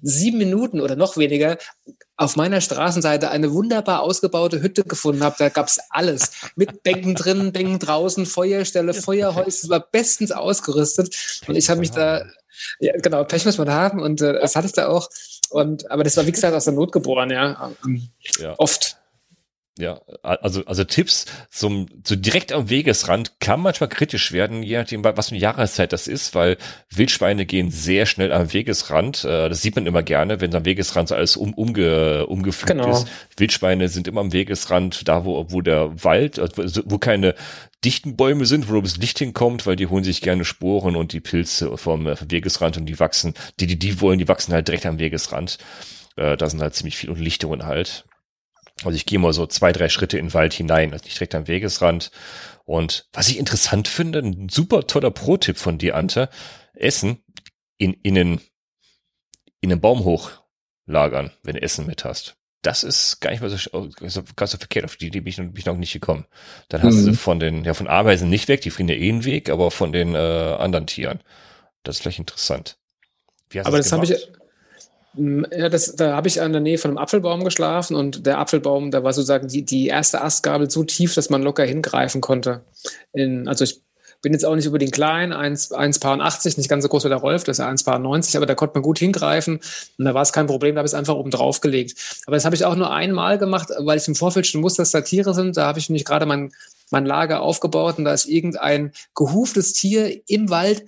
sieben Minuten oder noch weniger auf meiner Straßenseite eine wunderbar ausgebaute Hütte gefunden habe. Da gab's alles. Mit Bänken drin, Bänken draußen, Feuerstelle, Feuerholz. Es war bestens ausgerüstet. Und ich habe mich da, ja, genau, Pech muss man haben. Und äh, das hatte ich da auch. Und, aber das war, wie gesagt, aus der Not geboren, ja. Ja. Oft. Ja, also, also Tipps zum, so direkt am Wegesrand kann manchmal kritisch werden, je nachdem, was für eine Jahreszeit das ist, weil Wildschweine gehen sehr schnell am Wegesrand. Äh, Das sieht man immer gerne, wenn am Wegesrand so alles um, umge, umgepflügt Genau. ist. Wildschweine sind immer am Wegesrand, da wo, wo der Wald, also wo keine dichten Bäume sind, wo das Licht hinkommt, weil die holen sich gerne Sporen und die Pilze vom, äh, vom Wegesrand und die wachsen, die, die, die wollen, die wachsen halt direkt am Wegesrand. Äh, Da sind halt ziemlich viele Lichtungen halt. Also ich gehe mal so zwei, drei Schritte in den Wald hinein, also nicht direkt am Wegesrand. Und was ich interessant finde, ein super toller Pro-Tipp von dir, Ante, Essen in, in, einen, in einen Baum hochlagern, wenn du Essen mit hast. Das ist gar nicht mal so, so, ganz so verkehrt, auf die Idee bin ich, noch- bin ich noch nicht gekommen. Dann hast Mhm. du von den, ja, von Ameisen nicht weg, die frieren ja eh einen Weg, aber von den äh, anderen Tieren. Das ist vielleicht interessant. Aber das habe ich, Ja, das, da habe ich in der Nähe von einem Apfelbaum geschlafen und der Apfelbaum, da war sozusagen die, die erste Astgabel so tief, dass man locker hingreifen konnte. In, also ich bin jetzt auch nicht unbedingt klein, 1 1,80, nicht ganz so groß wie der Rolf, das ist ja 1,90, aber da konnte man gut hingreifen und da war es kein Problem, da habe ich es einfach oben drauf gelegt. Aber das habe ich auch nur einmal gemacht, weil ich im Vorfeld schon wusste, dass da Tiere sind. Da habe ich nämlich gerade mein, mein Lager aufgebaut und da ist irgendein gehuftes Tier im Wald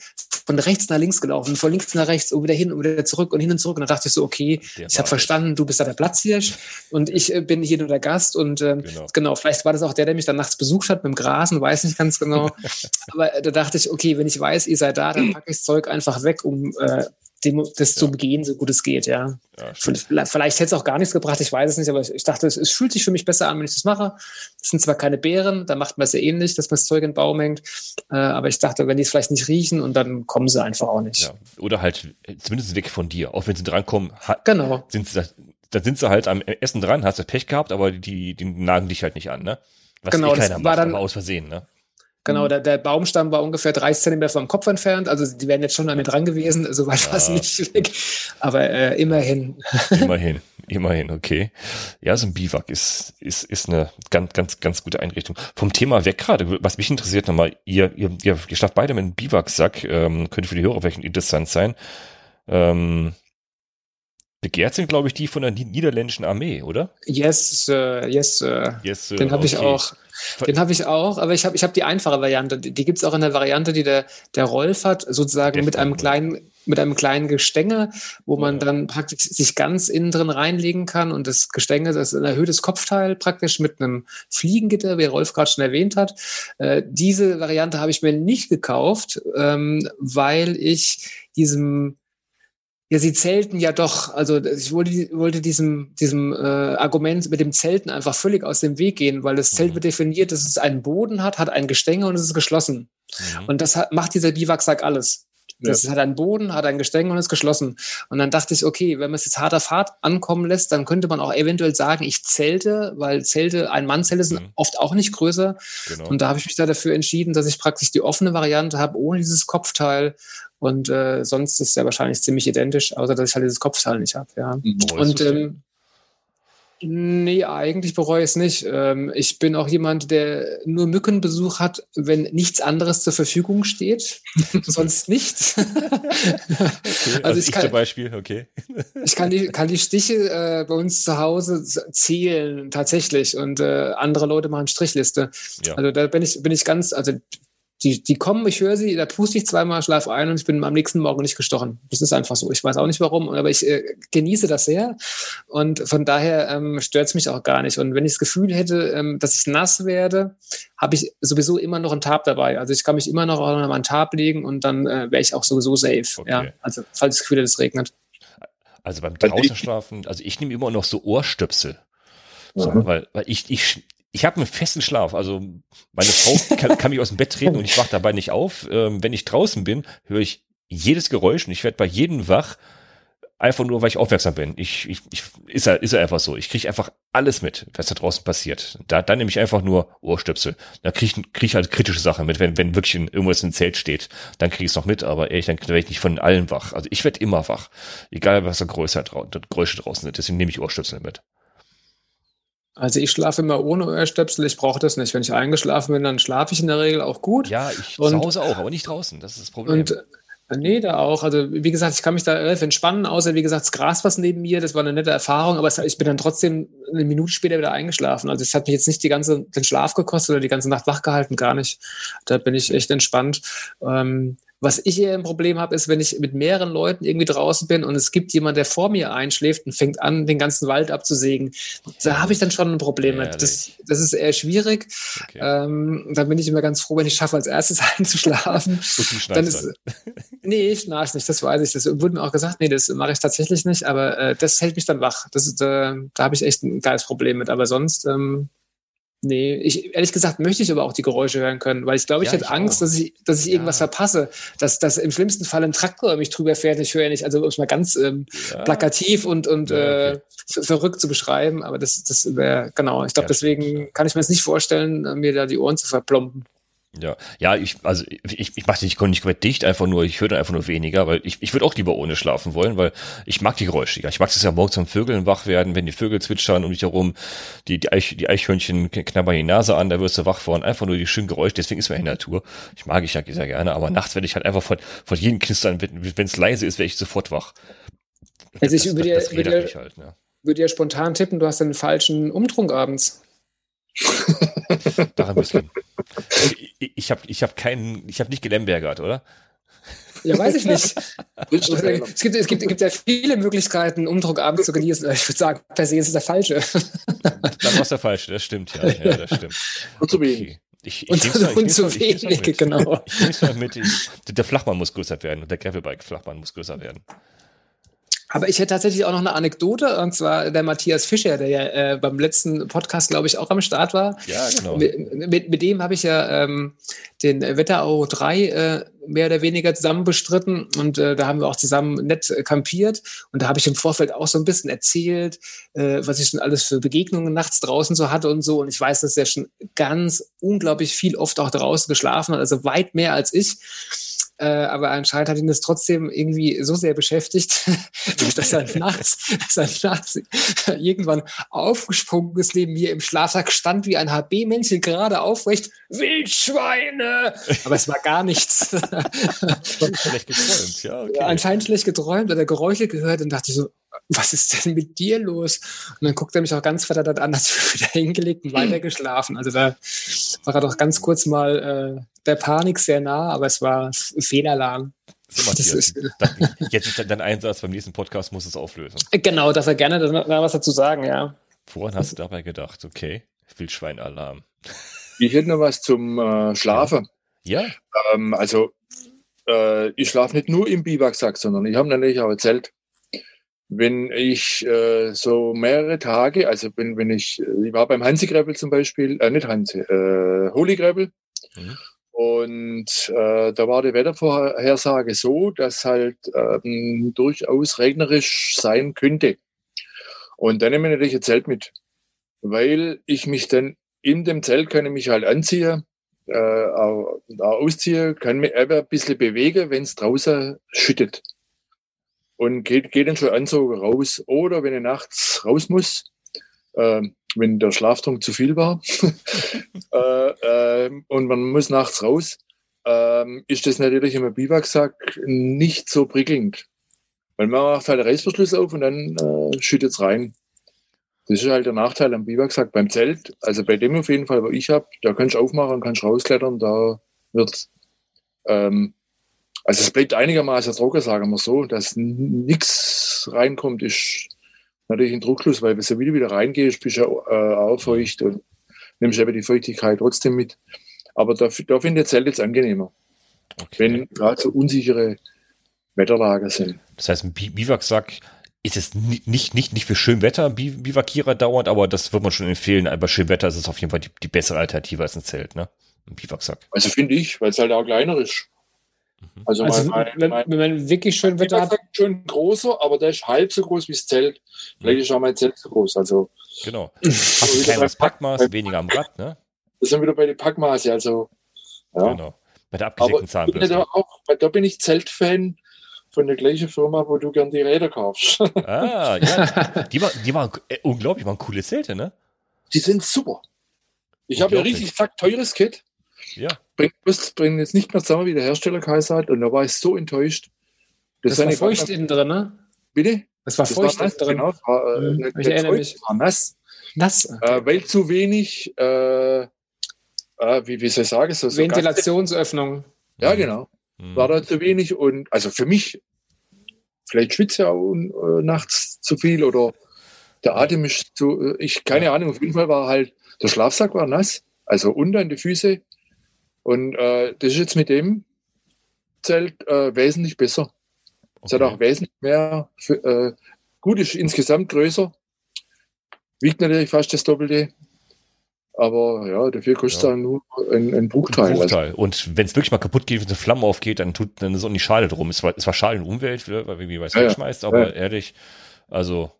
von rechts nach links gelaufen, von links nach rechts und wieder hin und wieder zurück und hin und zurück. Und da dachte ich so, okay, Der ich habe verstanden, du bist da der Platzhirsch und ich äh, bin hier nur der Gast. Und ähm, Genau. genau. vielleicht war das auch der, der mich dann nachts besucht hat mit dem Grasen, weiß nicht ganz genau. Aber äh, da dachte ich, okay, wenn ich weiß, ihr seid da, dann packe ich das Zeug einfach weg, um äh, dem, das zu begehen, so gut es geht, ja. Ja. Vielleicht, vielleicht hätte es auch gar nichts gebracht, ich weiß es nicht, aber ich, ich dachte, es, es fühlt sich für mich besser an, wenn ich das mache. Das sind zwar keine Beeren, da macht man es ja ähnlich, dass man das Zeug in den Baum hängt, äh, aber ich dachte, wenn die es vielleicht nicht riechen und dann kommen sie einfach auch nicht. Ja. Oder halt äh, zumindest weg von dir. Auch wenn sie drankommen, Genau. sind sie, dann sind sie halt am Essen dran, hast du Pech gehabt, aber die, die nagen dich halt nicht an, ne? Was Genau, eh das keiner war macht, dann- aber aus Versehen, ne? Genau, der, der Baumstamm war ungefähr 30 Zentimeter vom Kopf entfernt. Also die wären jetzt schon mir dran gewesen. So weit war es Ah. nicht weg. Aber äh, immerhin. Immerhin, immerhin, okay. Ja, so ein Biwak ist, ist, ist eine ganz, ganz, ganz gute Einrichtung. Vom Thema weg gerade, was mich interessiert nochmal, ihr, ihr, ihr, schlaft beide mit einem Biwaksack, ähm, könnte für die Hörer vielleicht interessant sein. Ähm, begehrt sind, glaube ich, die von der ni- niederländischen Armee, oder? Yes, äh, yes, äh, Yes, den habe ich okay. auch. Den habe ich auch, aber ich habe ich hab die einfache Variante. Die, die gibt es auch in der Variante, die der, der Rolf hat, sozusagen mit einem kleinen, mit einem kleinen Gestänge, wo man Ja. dann praktisch sich ganz innen drin reinlegen kann. Und das Gestänge, das ist ein erhöhtes Kopfteil praktisch mit einem Fliegengitter, wie Rolf gerade schon erwähnt hat. Äh, diese Variante habe ich mir nicht gekauft, ähm, weil ich diesem ja, sie zelten ja doch. Also ich wollte, wollte diesem, diesem äh, Argument mit dem Zelten einfach völlig aus dem Weg gehen, weil das Zelt Mhm. wird definiert, dass es einen Boden hat, hat ein Gestänge und es ist geschlossen. Mhm. Und das hat, macht dieser Biwaksack alles. Das hat einen Boden, hat ein Gestänge und ist geschlossen. Und dann dachte ich, okay, wenn man es jetzt hart auf hart ankommen lässt, dann könnte man auch eventuell sagen, ich zelte, weil Zelte, ein Mann-Zelte sind Mhm. oft auch nicht größer. genau. Und da habe ich mich da dafür entschieden, dass ich praktisch die offene Variante habe, ohne dieses Kopfteil. Und äh, sonst ist es ja wahrscheinlich ziemlich identisch, außer dass ich halt dieses Kopfteil nicht habe. Ja. Und ähm, nee, eigentlich bereue ich es nicht. Ähm, ich bin auch jemand, der nur Mückenbesuch hat, wenn nichts anderes zur Verfügung steht. Sonst nicht. okay, also, also ich, ich kann- zum Beispiel, okay. Ich kann die, kann die Stiche äh, bei uns zu Hause zählen, tatsächlich. Und äh, andere Leute machen Strichliste. Ja. Also da bin ich, bin ich ganz, also Die, die kommen, ich höre sie, da puste ich zweimal, schlaf ein und ich bin am nächsten Morgen nicht gestochen. Das ist einfach so. Ich weiß auch nicht warum, aber ich äh, genieße das sehr. Und von daher ähm, stört es mich auch gar nicht. Und wenn ich das Gefühl hätte, ähm, dass ich nass werde, habe ich sowieso immer noch einen Tab dabei. Also ich kann mich immer noch auf einen Tab legen und dann äh, wäre ich auch sowieso safe. Okay. Ja, also falls ich das Gefühl hätte, es regnet. Also beim draußen schlafen, also ich nehme immer noch so Ohrstöpsel. So, mhm. weil, weil ich, ich, ich habe einen festen Schlaf. Also meine Frau kann, kann mich aus dem Bett treten und ich wach dabei nicht auf. Ähm, wenn ich draußen bin, höre ich jedes Geräusch und ich werde bei jedem wach. Einfach nur, weil ich aufmerksam bin. Ich, ich, ich ist ja, ist ja einfach so. Ich kriege einfach alles mit, was da draußen passiert. Da, dann nehme ich einfach nur Ohrstöpsel. Da kriege ich, krieg ich halt kritische Sachen mit, wenn, wenn wirklich irgendwas im Zelt steht. Dann kriege ich es noch mit, aber ehrlich, dann werde ich nicht von allen wach. Also ich werde immer wach. Egal, was da größer Geräusche draußen sind. Deswegen nehme ich Ohrstöpsel mit. Also ich schlafe immer ohne Ohrstöpsel, ich brauche das nicht. Wenn ich eingeschlafen bin, dann schlafe ich in der Regel auch gut. Ja, ich und, zu Hause auch, aber nicht draußen. Das ist das Problem. Und äh, Nee, da auch. Also, wie gesagt, ich kann mich da relativ entspannen, außer, wie gesagt, das Gras was neben mir, das war eine nette Erfahrung, aber ich bin dann trotzdem eine Minute später wieder eingeschlafen. Also, es hat mich jetzt nicht die ganze, den Schlaf gekostet oder die ganze Nacht wach gehalten, gar nicht. Da bin ich echt entspannt. Ähm, was ich eher ein Problem habe, ist, wenn ich mit mehreren Leuten irgendwie draußen bin und es gibt jemand, der vor mir einschläft und fängt an, den ganzen Wald abzusägen. Da habe ich dann schon ein Problem mit. Das, das ist eher schwierig. Okay. Ähm, da bin ich immer ganz froh, wenn ich schaffe, als erstes einzuschlafen. dann ist, nee, ich schnarch nicht, das weiß ich. Das wurde mir auch gesagt, nee, das mache ich tatsächlich nicht, aber äh, das hält mich dann wach. Das ist, äh, da habe ich echt ein geiles Problem mit. Aber sonst ähm, Nee, ich, ehrlich gesagt möchte ich aber auch die Geräusche hören können, weil ich glaube, ich ja, hätte Angst, auch. dass ich, dass ich ja. irgendwas verpasse, dass, dass im schlimmsten Fall ein Traktor mich drüber fährt. Ich höre ja nicht, also um es mal ganz ähm, ja. plakativ und, und okay. äh, verrückt zu beschreiben, aber das, das wäre, genau, ich glaube, deswegen kann ich mir jetzt nicht vorstellen, mir da die Ohren zu verplomben. Ja, ja, ich, also ich, ich mache nicht, nicht komplett dicht, einfach nur, ich höre dann einfach nur weniger, weil ich, ich würde auch lieber ohne schlafen wollen, weil ich mag die Geräusche. Ich mag es ja morgens, wenn Vögeln wach werden, wenn die Vögel zwitschern um dich herum, die, die, Eich, die Eichhörnchen knabbern die Nase an, da wirst du wach von, einfach nur die schönen Geräusche, deswegen ist mir in der Natur. Ich mag ich ja sehr gerne, aber nachts werde ich halt einfach von, von jedem Knistern, wenn es leise ist, werde ich sofort wach. Also ich würde dir, würde, halt, ja. würde dir spontan tippen, du hast einen falschen Umtrunk abends. Daran bisschen. Ich, ich habe ich hab keinen, ich habe nicht gelembergert, oder? Ja, weiß ich nicht. es, gibt, es, gibt, es gibt ja viele Möglichkeiten, Umdruck abends zu genießen. Ich würde sagen, per se ist es der falsche. Dann war es der falsche, das stimmt, ja. ja das stimmt. Und zu wenig. Ich, ich und, mal, und zu wenig, genau. Ich nehme mal mit. der Flachmann muss größer werden und der Gravelbike-Flachmann muss größer werden. Aber ich hätte tatsächlich auch noch eine Anekdote, und zwar der Matthias Fischer, der ja äh, beim letzten Podcast, glaube ich, auch am Start war. Ja, genau. Mit, mit, mit dem habe ich ja ähm, den Wetterau 3 äh, mehr oder weniger zusammen bestritten und äh, da haben wir auch zusammen nett kampiert und da habe ich im Vorfeld auch so ein bisschen erzählt, äh, was ich schon alles für Begegnungen nachts draußen so hatte und so und ich weiß, dass er schon ganz unglaublich viel oft auch draußen geschlafen hat, also weit mehr als ich. Äh, aber anscheinend hat ihn das trotzdem irgendwie so sehr beschäftigt, dass er nachts, dass er nachts irgendwann aufgesprungen ist, neben mir im Schlafsack stand wie ein HB-Männchen gerade aufrecht. Wildschweine! Aber es war gar nichts. schlecht geträumt, ja. Okay. Anscheinend schlecht geträumt oder Geräusche gehört und dachte so, was ist denn mit dir los? Und dann guckt er mich auch ganz verdattert an, als wir wieder hingelegt und weiter geschlafen. Also da war er doch ganz kurz mal äh, der Panik sehr nah, aber es war Fehlalarm. So, Matthias, ist, jetzt ist dein Einsatz beim nächsten Podcast, muss es auflösen. Genau, darf er gerne da was dazu sagen, ja. Woran hast du dabei gedacht? Okay, Wildschweinalarm. Ich hätte noch was zum äh, Schlafen. Ja. Ähm, also, äh, ich schlafe nicht nur im Biwaksack, sondern ich habe natürlich auch ein Zelt wenn ich äh, so mehrere Tage, also wenn, wenn ich, ich war beim Hansi Greppel zum Beispiel, äh, nicht Hansi, äh, Holy Greppel, mhm. und äh, da war die Wettervorhersage so, dass halt ähm, durchaus regnerisch sein könnte. Und dann nehme ich natürlich ein Zelt mit, weil ich mich dann in dem Zelt kann ich mich halt anziehen, äh, auch, auch ausziehe, kann mich aber ein bisschen bewegen, wenn es draußen schüttet und geht, geht dann schon Anzug raus. Oder wenn er nachts raus muss, äh, wenn der Schlaftrunk zu viel war äh, äh, und man muss nachts raus, ähm, ist das natürlich im Biwaksack nicht so prickelnd. Weil man macht halt Reißverschluss auf und dann äh, schüttet es rein. Das ist halt der Nachteil am Biwaksack. Beim Zelt, also bei dem auf jeden Fall, wo ich habe, da kannst du aufmachen, kannst rausklettern, da wird. Ähm, also es bleibt einigermaßen trocken, sagen wir so, dass nichts reinkommt, ist natürlich ein Druckschluss, weil wenn du wieder wieder reingehst, bist du äh, auch feucht und nimmst eben die Feuchtigkeit trotzdem mit. Aber da, da finde ich das Zelt jetzt angenehmer, Okay. wenn gerade so unsichere Wetterlager sind. Das heißt, ein Bi- Biwaksack ist es ni- nicht, nicht, nicht für Schönwetter Bi Biwakierer dauernd, aber das wird man schon empfehlen. Bei Schönwetter ist es auf jeden Fall die, die bessere Alternative als ein Zelt, ne? Ein Biwaksack. Also finde ich, weil es halt auch kleiner ist. Mhm. Also, Also, mein, wenn, mein, wenn man wirklich schön mein Wetter hat, Biwaksack ist schon großer, aber der ist halb so groß wie das Zelt. Vielleicht ist auch mein Zelt so groß. Also Genau. Hast ein wieder kleineres Packmaß, weniger am Rad, ne? das sind wieder bei den Packmaße. Also ja. Genau. Bei der abgesägten ich bin Zahnbürste. da, auch, weil da bin ich Zeltfan von der gleichen Firma, wo du gern die Räder kaufst. Ah, ja. Die, war, die waren äh, unglaublich, waren coole Zelte, ne? Die sind super. Ich habe ja richtig sack teures Kit. Ja. Bringt, das bringt jetzt nicht mehr zusammen, wie der Hersteller geheißen hat. Und da war ich so enttäuscht. das war eine- feucht innen drin, ne? Bitte? Das war Das feucht war nass, drin. genau. Das war, äh, Mhm, ich erinnere mich. war nass. Nass. Äh, weil zu wenig, äh, äh, wie, wie soll ich sagen, so, so Ventilationsöffnung. Ja, genau. Mhm. War da zu wenig und also für mich, vielleicht schwitze ich auch äh, nachts zu viel oder der Atem ist zu, ich, keine Ahnung, auf jeden Fall war halt, der Schlafsack war nass, also unter in die Füße. Und äh, das ist jetzt mit dem Zelt äh, wesentlich besser. Es hat auch wesentlich mehr, für, äh, gut ist insgesamt größer, wiegt natürlich fast das Doppelte, aber ja, dafür kostet es Ja. dann nur ein, ein Bruchteil. Also, Bruchteil. Und wenn es wirklich mal kaputt geht, wenn eine Flamme aufgeht, dann tut dann ist auch nicht schade drum. Es war, es war schade in der Umwelt, weil man irgendwie was Ja, ja. wegschmeißt, aber Ja. ehrlich, also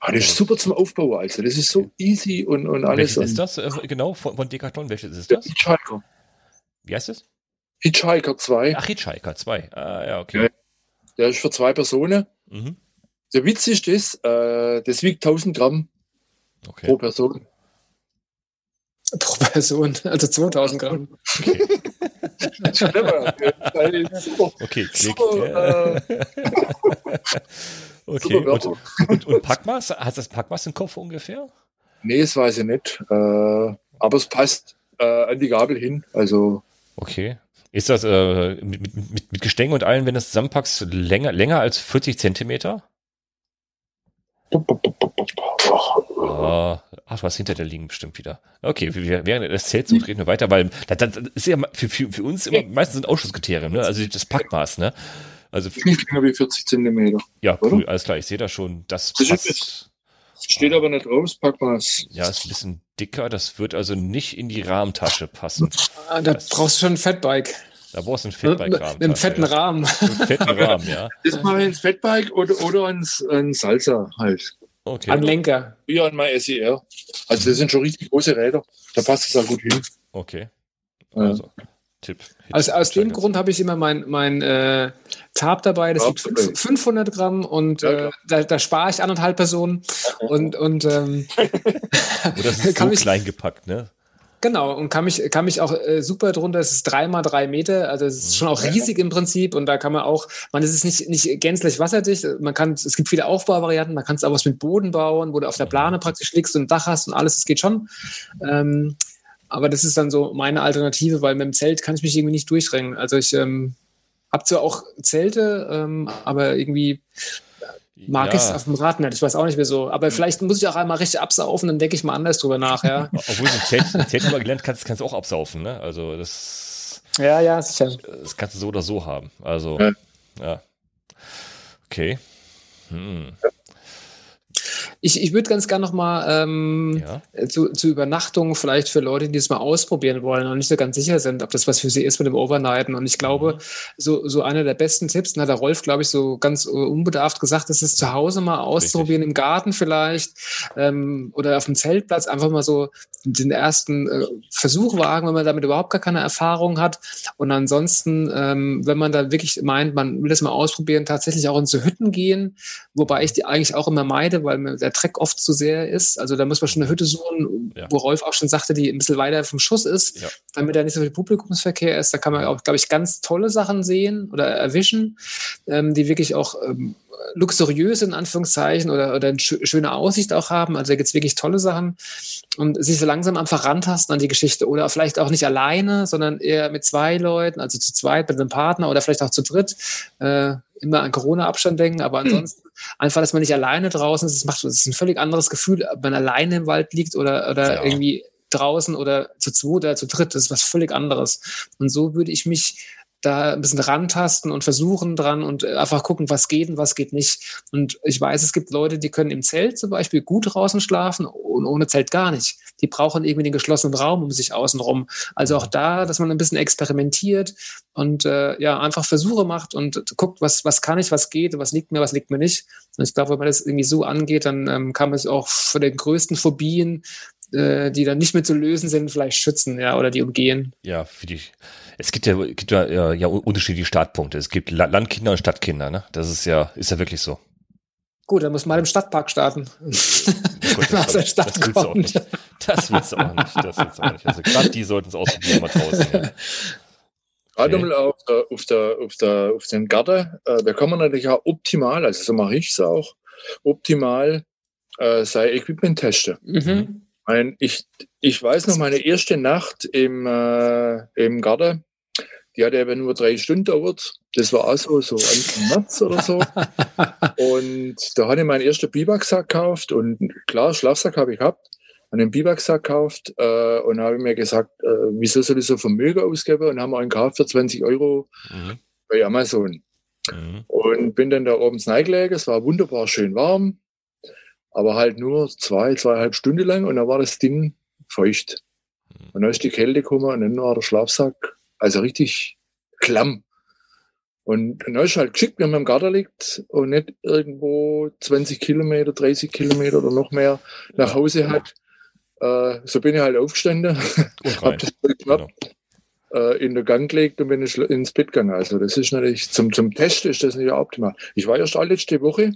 Ah, das ist super zum Aufbauen, also das ist so easy und, und alles. welches ist das? Äh, genau, von, von Decathlon, welches ist Der das? Hitchhiker. Wie heißt es? Hitchhiker 2, Ach, Hitchhiker 2. Ah, ja, okay. Ja. der ist für zwei Personen. Mhm. Der Witz ist das, äh, das wiegt 1000 Gramm Okay. pro Person. Pro Person, also 2000 Gramm. Super, Okay, klick. super, äh, okay. super Und, und, und Packmaß? Hast du das Packmaß im Kopf ungefähr? Nee, das weiß ich nicht. Äh, aber es passt äh, an die Gabel hin. Also Okay. Ist das äh, mit, mit, mit, Gestänge und allem, wenn du es zusammenpackst, länger, länger als 40 Zentimeter? Ah, ach, was hinter der liegen bestimmt wieder. Okay, wir, während des Zelts Hm. reden wir weiter, weil das, das ist ja für, für, für uns immer meistens ein Ausschlusskriterien, ne? Also das Packmaß, ne? Also nicht länger wie 40 Zentimeter. ja, cool, alles klar, ich sehe da schon, das Das ist passt. Steht aber nicht drauf, das Packmaß. Ja, ist ein bisschen dicker, das wird also nicht in die Rahmentasche passen. Ah, Da Das- brauchst du schon ein Fatbike. Da brauchst du einen Mit Fettbike-Rahmen. einem fetten Rahmen. Einen fetten Rahmen, ja. Das mache ich ins Fettbike oder, oder ans, ans Salsa halt. Okay. An Lenker. Ja, an mein SER. Also das sind schon richtig große Räder. Da passt es auch gut hin. Okay. Ja. Also, Tipp. Aus, aus dem Grund habe ich immer mein, mein äh, Tab dabei, das fünf- 500 Gramm und Ja, äh, da, da spare ich anderthalb Personen und, und ähm, Oh, das ist so kann mich, klein gepackt, ne? genau, und kann mich, kann mich auch äh, super drunter, es ist drei mal drei Meter, also es ist schon auch riesig im Prinzip und da kann man auch, man es ist nicht, nicht gänzlich wasserdicht, man kann, es gibt viele Aufbauvarianten, man kann es auch was mit Boden bauen, wo du auf der Plane praktisch liegst und ein Dach hast und alles, das geht schon. Ähm, aber das ist dann so meine Alternative, weil mit dem Zelt kann ich mich irgendwie nicht durchdrängen. Also ich ähm, habe zwar auch Zelte, ähm, aber irgendwie mag ja, ich es auf dem Rad nicht. Ich weiß auch nicht mehr so. Aber vielleicht muss ich auch einmal richtig absaufen, dann denke ich mal anders drüber nach, ja. Obwohl du im Zelt, im Zelt wir gelernt, kannst, kannst du auch absaufen, ne? Also das, ja, ja, sicher. das kannst du so oder so haben. Also, Ja. ja. Okay. Hm. Ich, ich würde ganz gerne noch mal ähm, Ja. zu, zu Übernachtungen vielleicht für Leute, die es mal ausprobieren wollen und nicht so ganz sicher sind, ob das was für sie ist mit dem Overnighten. Und ich glaube, Mhm. so, so einer der besten Tipps, und hat der Rolf, glaube ich, so ganz äh, unbedarft gesagt, ist es zu Hause mal auszuprobieren, im Garten vielleicht ähm, oder auf dem Zeltplatz, einfach mal so den ersten äh, Versuch wagen, wenn man damit überhaupt gar keine Erfahrung hat. Und ansonsten, ähm, wenn man da wirklich meint, man will das mal ausprobieren, tatsächlich auch in so Hütten gehen, wobei ich die eigentlich auch immer meide, weil mir der Treck oft zu sehr ist. Also da muss man schon eine Hütte suchen, Ja. wo Rolf auch schon sagte, die ein bisschen weiter vom Schuss ist, Ja. damit da nicht so viel Publikumsverkehr ist. Da kann man auch, glaube ich, ganz tolle Sachen sehen oder erwischen, ähm, die wirklich auch ähm, luxuriös in Anführungszeichen oder, oder eine schöne Aussicht auch haben. Also da gibt es wirklich tolle Sachen und sich so langsam einfach rantasten an die Geschichte oder vielleicht auch nicht alleine, sondern eher mit zwei Leuten, also zu zweit mit einem Partner oder vielleicht auch zu dritt. Äh, immer an Corona-Abstand denken, aber ansonsten hm. einfach, dass man nicht alleine draußen ist, das macht das ist ein völlig anderes Gefühl, ob man alleine im Wald liegt oder, oder ja. irgendwie draußen oder zu zweit oder zu dritt, das ist was völlig anderes. Und so würde ich mich da ein bisschen rantasten und versuchen dran und einfach gucken, was geht und was geht nicht. Und ich weiß, es gibt Leute, die können im Zelt zum Beispiel gut draußen schlafen und ohne Zelt gar nicht. Die brauchen irgendwie den geschlossenen Raum um sich außenrum. Also auch da, dass man ein bisschen experimentiert und äh, ja, einfach Versuche macht und guckt, was, was kann ich, was geht, was liegt mir, was liegt mir nicht. Und ich glaube, wenn man das irgendwie so angeht, dann ähm, kann man sich auch vor den größten Phobien äh, die dann nicht mehr zu lösen sind, vielleicht schützen, ja, oder die umgehen. Ja, für die. Es gibt ja, gibt ja, ja unterschiedliche Startpunkte. Es gibt Landkinder und Stadtkinder, ne? Das ist ja, ist ja wirklich so. Gut, dann muss man im Stadtpark starten. Gut, das, das, das willst du auch nicht. Das willst du auch nicht. Das willst du auch nicht. Also gerade die sollten es ausprobieren mal draußen. Ja. Gerade okay. mal auf, der, auf, der, auf, der, auf den Garten, äh, da kann man natürlich auch optimal, also so mache ich es auch, optimal äh, sein Equipment testen. Mhm. Ich, ich weiß noch, meine erste Nacht im, äh, im Garten, die hat eben nur drei Stunden dauert. Das war auch so, so Anfang März oder so. und da hatte ich meinen ersten Biwaksack gekauft und klar, Schlafsack habe ich gehabt. Einen Biwaksack gekauft äh, und habe mir gesagt, äh, wieso soll ich so Vermögen ausgeben? Und haben einen gekauft für 20 Euro mhm. bei Amazon. Mhm. Und bin dann da oben reingelegt. Es war wunderbar schön warm aber halt nur zwei, zweieinhalb Stunden lang und dann war das Ding feucht. Hm. Und dann ist die Kälte gekommen und dann war der Schlafsack also richtig klamm. Und dann ist halt geschickt, wenn man im Garten liegt und nicht irgendwo 20 Kilometer, 30 Kilometer oder noch mehr nach Hause hat. Äh, so bin ich halt aufgestanden, habe das knapp genau. äh, in den Gang gelegt und bin ins Bett gegangen. Also das ist natürlich, zum, zum Test ist das nicht optimal. Ich war erst letzte Woche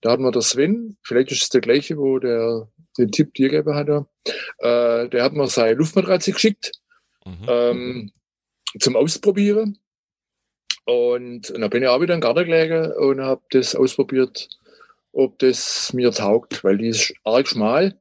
da hatten wir der Sven, vielleicht ist es der gleiche, wo der den Tipp dir gegeben hat. Äh, der hat mir seine Luftmatratze geschickt mhm. ähm, zum Ausprobieren. Und, und dann bin ich auch wieder in den Garten gelegen und habe das ausprobiert, ob das mir taugt, weil die ist arg schmal.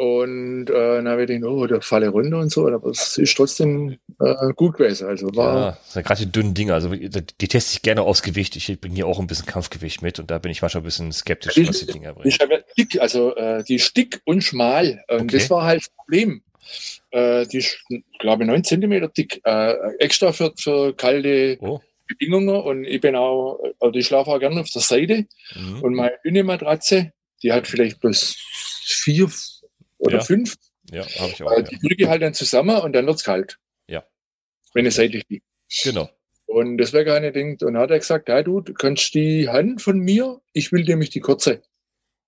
Und äh, dann habe ich gedacht, oh, da falle runter und so, aber es ist trotzdem äh, gut gewesen. Also war ja, das sind gerade die dünnen Dinge. Also die, die teste ich gerne aufs Gewicht. Ich bringe hier auch ein bisschen Kampfgewicht mit und da bin ich manchmal ein bisschen skeptisch, die, was die Dinger bringen. Ich habe dick, also äh, die ist dick und schmal. Und okay. das war halt das Problem. Äh, die ist, glaube ich, 9 Zentimeter dick. Äh, extra für, für kalte oh. Bedingungen. Und ich bin auch, also ich schlafe auch gerne auf der Seite. Mhm. Und meine dünne Matratze, die hat vielleicht bloß vier oder ja. fünf. Ja, habe ich auch. Äh, die ja. drücke halt dann zusammen und dann wird es kalt. Ja. Wenn es seitlich liegt. Genau. Und das wäre keine Ding. Und dann hat er gesagt, ja du, du kannst die Hand von mir, ich will nämlich die kurze.